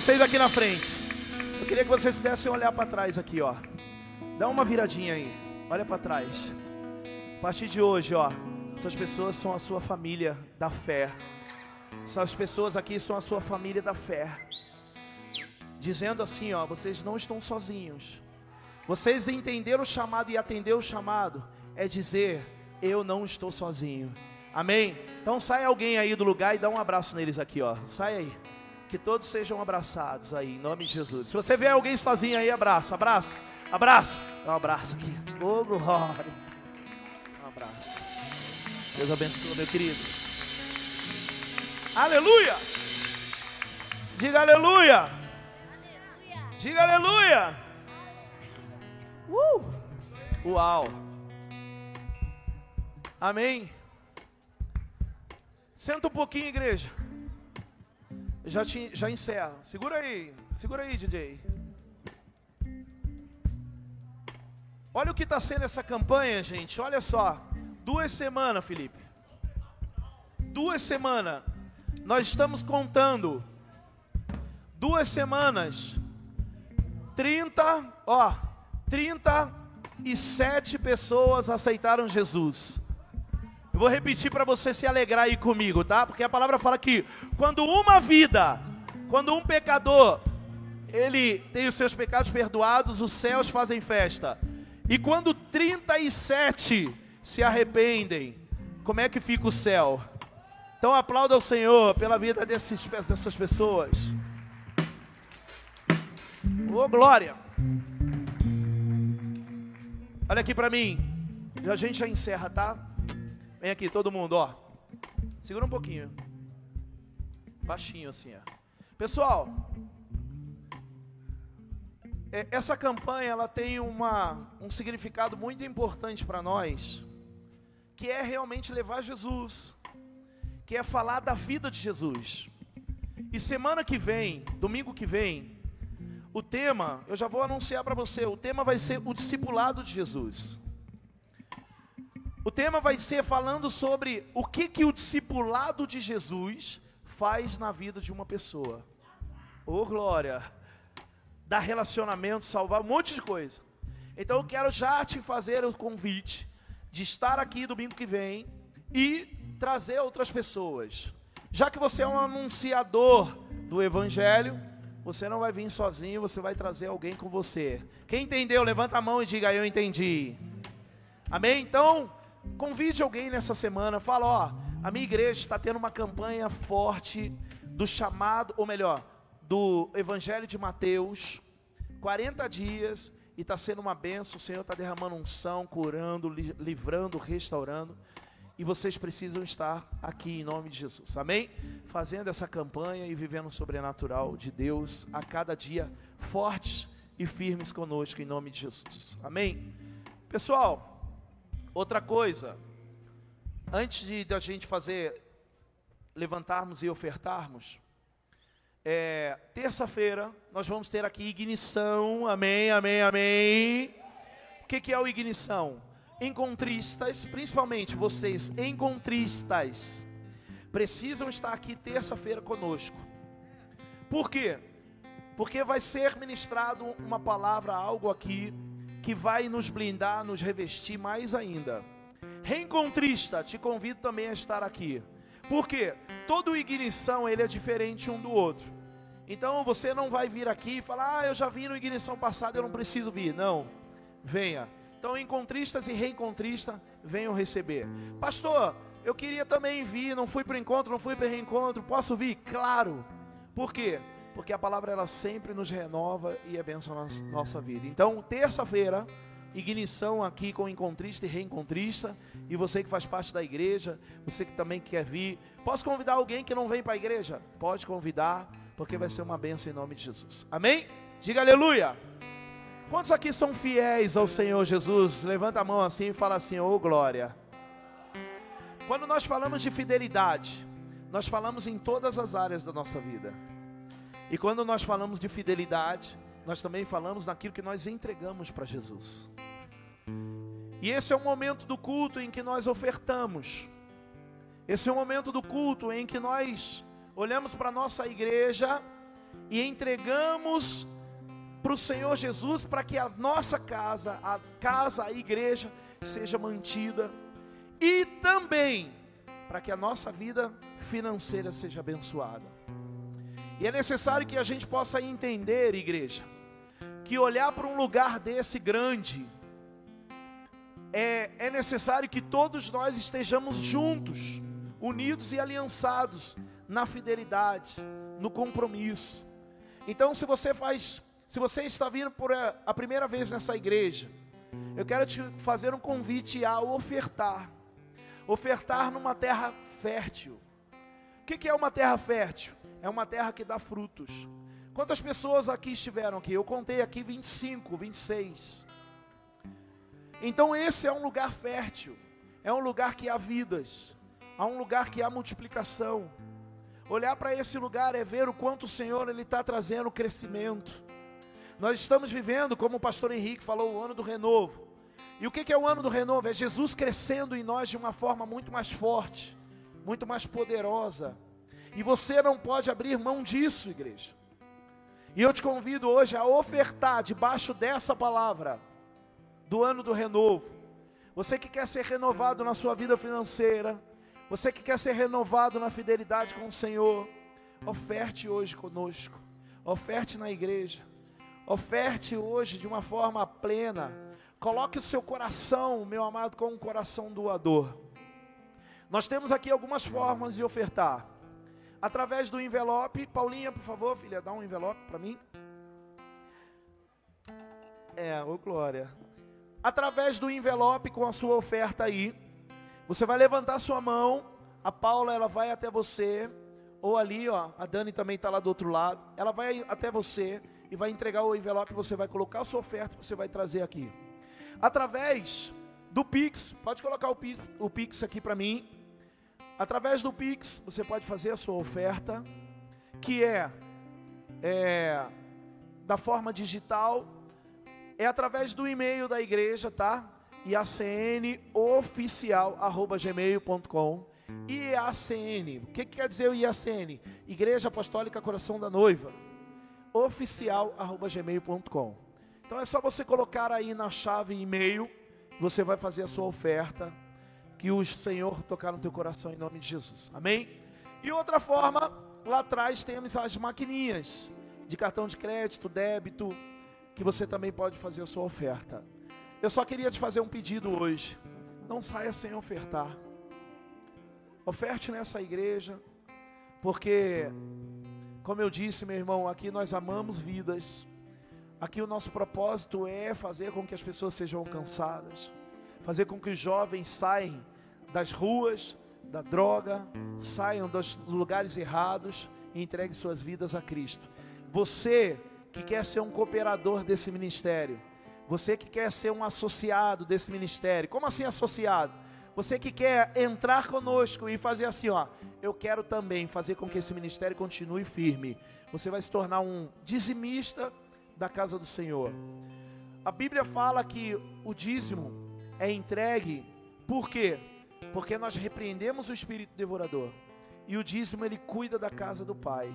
Vocês aqui na frente. Eu queria que vocês pudessem olhar para trás aqui, ó. Dá uma viradinha aí. Olha para trás. A partir de hoje, ó, essas pessoas são a sua família da fé. Essas pessoas aqui são a sua família da fé. Dizendo assim, ó, vocês não estão sozinhos. Vocês entenderam o chamado e atender o chamado é dizer, eu não estou sozinho. Amém? Então sai alguém aí do lugar e dá um abraço neles aqui, ó. Sai aí. Que todos sejam abraçados aí, em nome de Jesus. Se você vê alguém sozinho aí, abraça, abraça, abraça. Dá um abraço aqui. Ô, glória. Um abraço. Deus abençoe, meu querido. Aleluia! Diga aleluia. Diga aleluia. Uh! Uau. Amém. Senta um pouquinho, igreja. Já, te, já encerra. Segura aí. Segura aí, DJ. Olha o que está sendo essa campanha, gente. Olha só. Duas semanas, Felipe. Duas semanas. Nós estamos contando. Duas semanas. 30, ó, 37 pessoas aceitaram Jesus. Vou repetir para você se alegrar aí comigo, tá? Porque a palavra fala que quando uma vida, quando um pecador, ele tem os seus pecados perdoados, os céus fazem festa. E quando 37 se arrependem, como é que fica o céu? Então aplauda o Senhor pela vida desses, dessas pessoas. Ô oh, glória! Olha aqui para mim. A gente já encerra, tá? Vem aqui, todo mundo, ó. Segura um pouquinho. Baixinho assim, ó. Pessoal, é, essa campanha ela tem uma, um significado muito importante para nós, que é realmente levar Jesus que é falar da vida de Jesus. E semana que vem, domingo que vem, o tema, eu já vou anunciar para você, o tema vai ser o discipulado de Jesus. O tema vai ser falando sobre o que que o discipulado de Jesus faz na vida de uma pessoa. Ô oh, glória! Dar relacionamento, salvar um monte de coisa. Então eu quero já te fazer o convite de estar aqui domingo que vem e trazer outras pessoas. Já que você é um anunciador do Evangelho, você não vai vir sozinho, você vai trazer alguém com você. Quem entendeu, levanta a mão e diga: Eu entendi. Amém? Então, convide alguém nessa semana. Fala: Ó, a minha igreja está tendo uma campanha forte do chamado, ou melhor, do Evangelho de Mateus. 40 dias e está sendo uma benção. O Senhor está derramando unção, curando, livrando, restaurando e vocês precisam estar aqui em nome de Jesus, amém? Fazendo essa campanha e vivendo o sobrenatural de Deus a cada dia, fortes e firmes conosco em nome de Jesus, amém? Pessoal, outra coisa, antes de, de a gente fazer, levantarmos e ofertarmos, é, terça-feira nós vamos ter aqui ignição, amém, amém, amém. O que, que é o ignição? encontristas, principalmente vocês encontristas, precisam estar aqui terça-feira conosco. Por quê? Porque vai ser ministrado uma palavra, algo aqui, que vai nos blindar, nos revestir mais ainda. Reencontrista, te convido também a estar aqui. Por quê? Todo ignição ele é diferente um do outro. Então você não vai vir aqui e falar, ah, eu já vi no ignição passado, eu não preciso vir. Não, venha então, encontristas e reencontristas, venham receber. Pastor, eu queria também vir, não fui para o encontro, não fui para reencontro, posso vir? Claro. Por quê? Porque a palavra ela sempre nos renova e é na nossa vida. Então, terça-feira, ignição aqui com encontrista e reencontrista. E você que faz parte da igreja, você que também quer vir, posso convidar alguém que não vem para a igreja? Pode convidar, porque vai ser uma bênção em nome de Jesus. Amém? Diga aleluia. Quantos aqui são fiéis ao Senhor Jesus? Levanta a mão assim e fala assim: oh, glória. Quando nós falamos de fidelidade, nós falamos em todas as áreas da nossa vida. E quando nós falamos de fidelidade, nós também falamos naquilo que nós entregamos para Jesus. E esse é o momento do culto em que nós ofertamos. Esse é o momento do culto em que nós olhamos para a nossa igreja e entregamos para o Senhor Jesus, para que a nossa casa, a casa, a igreja, seja mantida e também para que a nossa vida financeira seja abençoada. E é necessário que a gente possa entender, igreja, que olhar para um lugar desse grande, é, é necessário que todos nós estejamos juntos, unidos e aliançados na fidelidade, no compromisso. Então, se você faz se você está vindo por a primeira vez nessa igreja, eu quero te fazer um convite a ofertar. Ofertar numa terra fértil. O que é uma terra fértil? É uma terra que dá frutos. Quantas pessoas aqui estiveram aqui? Eu contei aqui 25, 26. Então esse é um lugar fértil, é um lugar que há vidas, há um lugar que há multiplicação. Olhar para esse lugar é ver o quanto o Senhor ele está trazendo crescimento. Nós estamos vivendo, como o pastor Henrique falou, o ano do renovo. E o que é o ano do renovo? É Jesus crescendo em nós de uma forma muito mais forte, muito mais poderosa. E você não pode abrir mão disso, igreja. E eu te convido hoje a ofertar debaixo dessa palavra do ano do renovo. Você que quer ser renovado na sua vida financeira, você que quer ser renovado na fidelidade com o Senhor, oferte hoje conosco. Oferte na igreja. Oferte hoje de uma forma plena. Coloque o seu coração, meu amado, com um coração doador. Nós temos aqui algumas formas de ofertar. Através do envelope, Paulinha, por favor, filha, dá um envelope para mim. É, ô glória através do envelope com a sua oferta aí. Você vai levantar sua mão, a Paula ela vai até você, ou ali, ó, a Dani também está lá do outro lado. Ela vai até você e vai entregar o envelope, você vai colocar a sua oferta, você vai trazer aqui. Através do Pix, pode colocar o Pix, o Pix aqui para mim. Através do Pix, você pode fazer a sua oferta, que é, é da forma digital é através do e-mail da igreja, tá? iacnoficial@gmail.com. IACN. O que, que quer dizer o IACN? Igreja Apostólica Coração da Noiva. oficial@gmail.com. Então é só você colocar aí na chave e-mail, você vai fazer a sua oferta, que o Senhor tocar no teu coração em nome de Jesus. Amém? E outra forma, lá atrás temos as maquininhas de cartão de crédito, débito, que você também pode fazer a sua oferta. Eu só queria te fazer um pedido hoje. Não saia sem ofertar. Oferte nessa igreja, porque, como eu disse, meu irmão, aqui nós amamos vidas. Aqui o nosso propósito é fazer com que as pessoas sejam alcançadas, fazer com que os jovens saiam das ruas, da droga, saiam dos lugares errados e entreguem suas vidas a Cristo. Você que quer ser um cooperador desse ministério, você que quer ser um associado desse ministério, como assim associado? Você que quer entrar conosco e fazer assim, ó, eu quero também fazer com que esse ministério continue firme. Você vai se tornar um dizimista da casa do Senhor. A Bíblia fala que o dízimo é entregue, por quê? Porque nós repreendemos o espírito devorador. E o dízimo ele cuida da casa do Pai.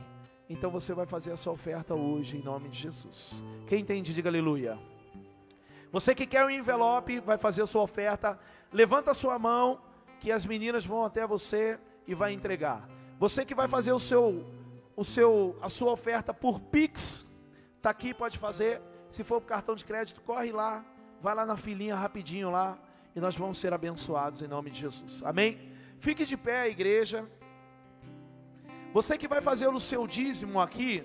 Então você vai fazer essa oferta hoje em nome de Jesus. Quem entende, diga aleluia. Você que quer um envelope, vai fazer a sua oferta. Levanta a sua mão, que as meninas vão até você e vai entregar. Você que vai fazer o seu, o seu, a sua oferta por Pix, tá aqui, pode fazer. Se for por cartão de crédito, corre lá, vai lá na filinha rapidinho lá e nós vamos ser abençoados em nome de Jesus. Amém? Fique de pé, igreja. Você que vai fazer o seu dízimo aqui,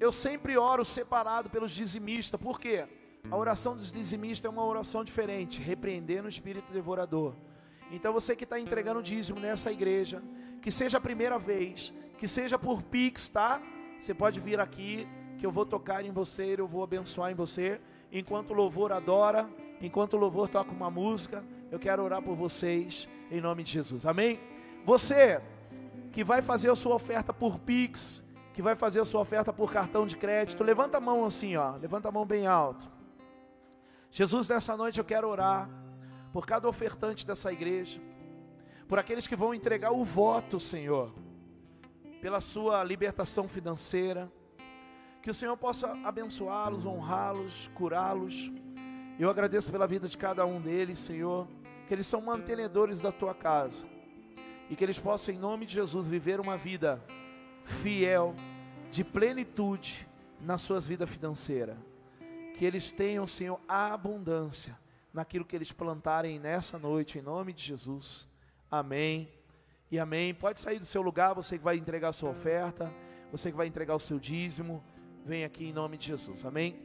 eu sempre oro separado pelos dizimistas, por quê? A oração dos dizimistas é uma oração diferente, repreendendo o espírito devorador. Então você que está entregando dízimo nessa igreja, que seja a primeira vez, que seja por Pix, tá? Você pode vir aqui, que eu vou tocar em você, eu vou abençoar em você. Enquanto o louvor adora, enquanto o louvor toca uma música, eu quero orar por vocês, em nome de Jesus. Amém? Você que vai fazer a sua oferta por Pix, que vai fazer a sua oferta por cartão de crédito, levanta a mão assim, ó, levanta a mão bem alto. Jesus, nessa noite eu quero orar por cada ofertante dessa igreja, por aqueles que vão entregar o voto, Senhor, pela sua libertação financeira, que o Senhor possa abençoá-los, honrá-los, curá-los. Eu agradeço pela vida de cada um deles, Senhor, que eles são mantenedores da tua casa e que eles possam, em nome de Jesus, viver uma vida fiel, de plenitude nas suas vidas financeiras. Que eles tenham, Senhor, abundância naquilo que eles plantarem nessa noite, em nome de Jesus. Amém. E amém. Pode sair do seu lugar, você que vai entregar a sua oferta, você que vai entregar o seu dízimo, vem aqui em nome de Jesus. Amém.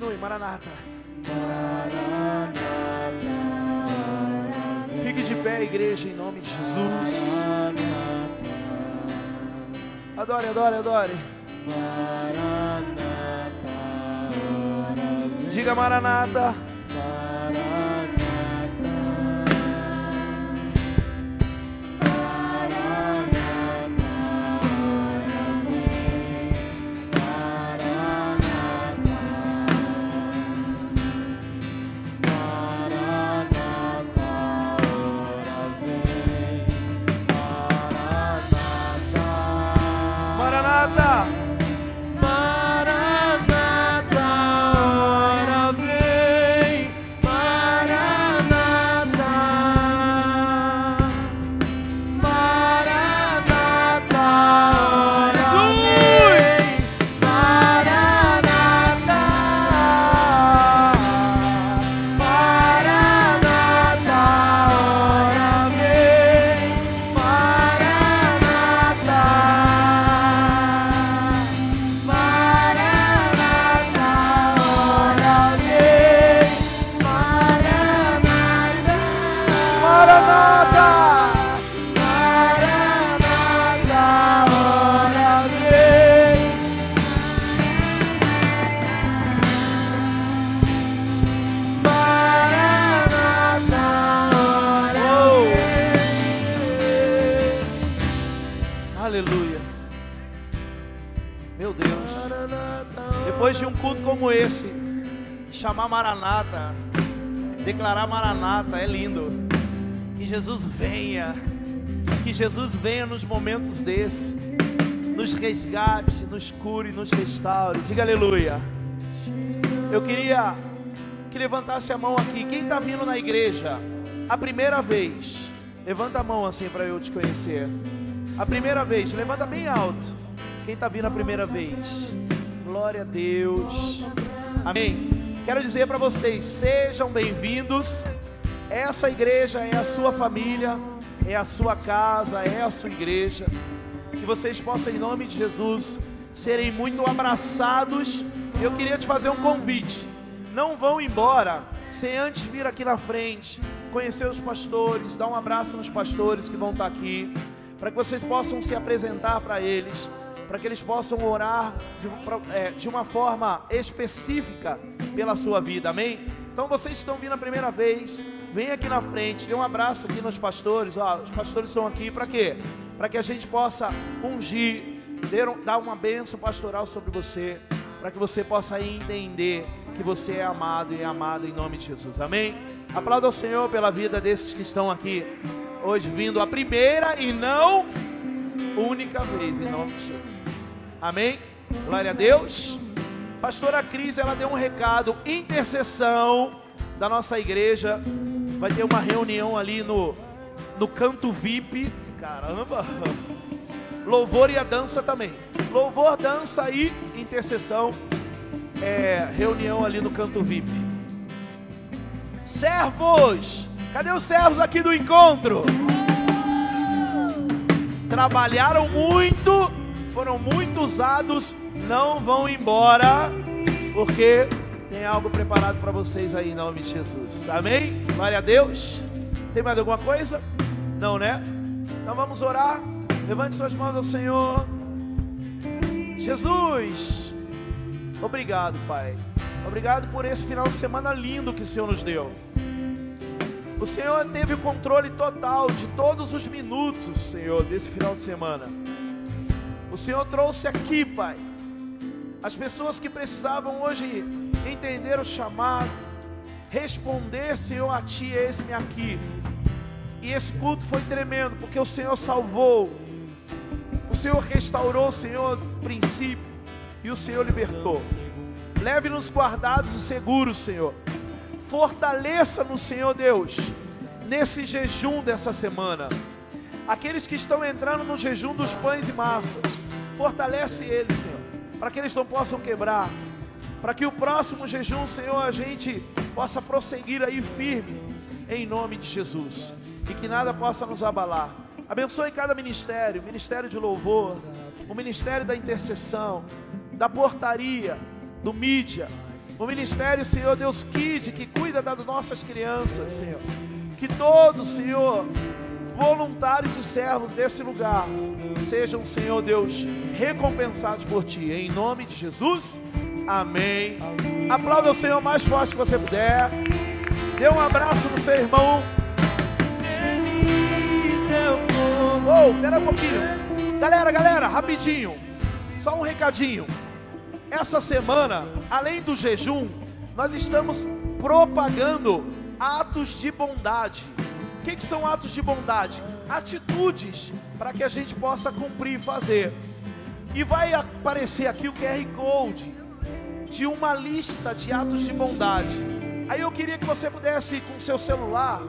Continue, Maranata. Fique de pé, igreja, em nome de Jesus. Adore, adore, adore. Diga Maranata. Maranata. Lindo. Que Jesus venha, que Jesus venha nos momentos desses, nos resgate, nos cure, nos restaure. Diga aleluia. Eu queria que levantasse a mão aqui. Quem está vindo na igreja a primeira vez? Levanta a mão assim para eu te conhecer. A primeira vez, levanta bem alto. Quem está vindo a primeira vez? Glória a Deus. Amém. Quero dizer para vocês, sejam bem-vindos. Essa igreja é a sua família, é a sua casa, é a sua igreja. Que vocês possam, em nome de Jesus, serem muito abraçados. Eu queria te fazer um convite. Não vão embora sem antes vir aqui na frente, conhecer os pastores, dar um abraço nos pastores que vão estar aqui, para que vocês possam se apresentar para eles, para que eles possam orar de, é, de uma forma específica pela sua vida, amém? Então vocês estão vindo a primeira vez, vem aqui na frente, dê um abraço aqui nos pastores, ó, os pastores estão aqui para quê? Para que a gente possa ungir, dar uma bênção pastoral sobre você, para que você possa entender que você é amado e é amado em nome de Jesus, amém? Aplauda ao Senhor pela vida desses que estão aqui hoje, vindo a primeira e não única vez, em nome de Jesus, amém? Glória a Deus. Pastora Cris, ela deu um recado, intercessão da nossa igreja. Vai ter uma reunião ali no, no canto VIP. Caramba! Louvor e a dança também. Louvor, dança e intercessão. É, reunião ali no canto VIP. Servos! Cadê os servos aqui do encontro? Trabalharam muito, foram muito usados, não vão embora, porque tem algo preparado para vocês aí em nome de Jesus. Amém? Glória a Deus. Tem mais alguma coisa? Não, né? Então vamos orar. Levante suas mãos ao Senhor. Jesus, obrigado, Pai. Obrigado por esse final de semana lindo que o Senhor nos deu. O Senhor teve o controle total de todos os minutos, Senhor, desse final de semana. O Senhor trouxe aqui, Pai, as pessoas que precisavam hoje entender o chamado, responder, Senhor, a Ti, eis-me aqui. E esse culto foi tremendo, porque o Senhor salvou, o Senhor restaurou, Senhor, o princípio, e o Senhor libertou. Leve-nos guardados e seguros, Senhor. Fortaleça no Senhor Deus, nesse jejum dessa semana. Aqueles que estão entrando no jejum dos pães e massas, fortalece eles, Senhor, para que eles não possam quebrar. Para que o próximo jejum, Senhor, a gente possa prosseguir aí firme, em nome de Jesus. E que nada possa nos abalar. Abençoe cada ministério, ministério de louvor, o ministério da intercessão, da portaria, do mídia, O ministério, Senhor Deus Kid, que cuida das nossas crianças, Senhor. Que todos, Senhor, voluntários e servos desse lugar sejam, Senhor Deus, recompensados por Ti. Em nome de Jesus, amém. Aplauda o Senhor mais forte que você puder. Dê um abraço no seu irmão. Oh, pera um pouquinho. Galera, galera, rapidinho. Só um recadinho. Essa semana, além do jejum, nós estamos propagando atos de bondade. O que, que são atos de bondade? Atitudes para que a gente possa cumprir e fazer. E vai aparecer aqui o QR Code de uma lista de atos de bondade. Aí eu queria que você pudesse, com seu celular,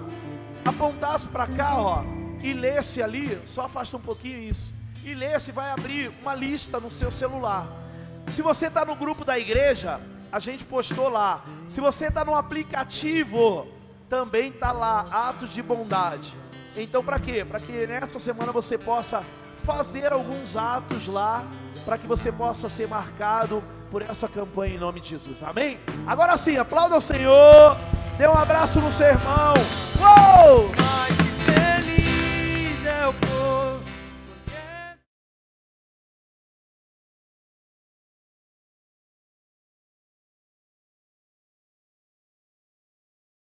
apontasse para cá, ó, e lesse ali, só afasta um pouquinho isso, e lesse, vai abrir uma lista no seu celular. Se você está no grupo da igreja, a gente postou lá. Se você está no aplicativo, também está lá, atos de bondade. Então, para quê? Para que nessa semana você possa fazer alguns atos lá, para que você possa ser marcado por essa campanha em nome de Jesus. Amém? Agora sim, aplauda o Senhor, dê um abraço no seu irmão. Uou! Mais que feliz é o povo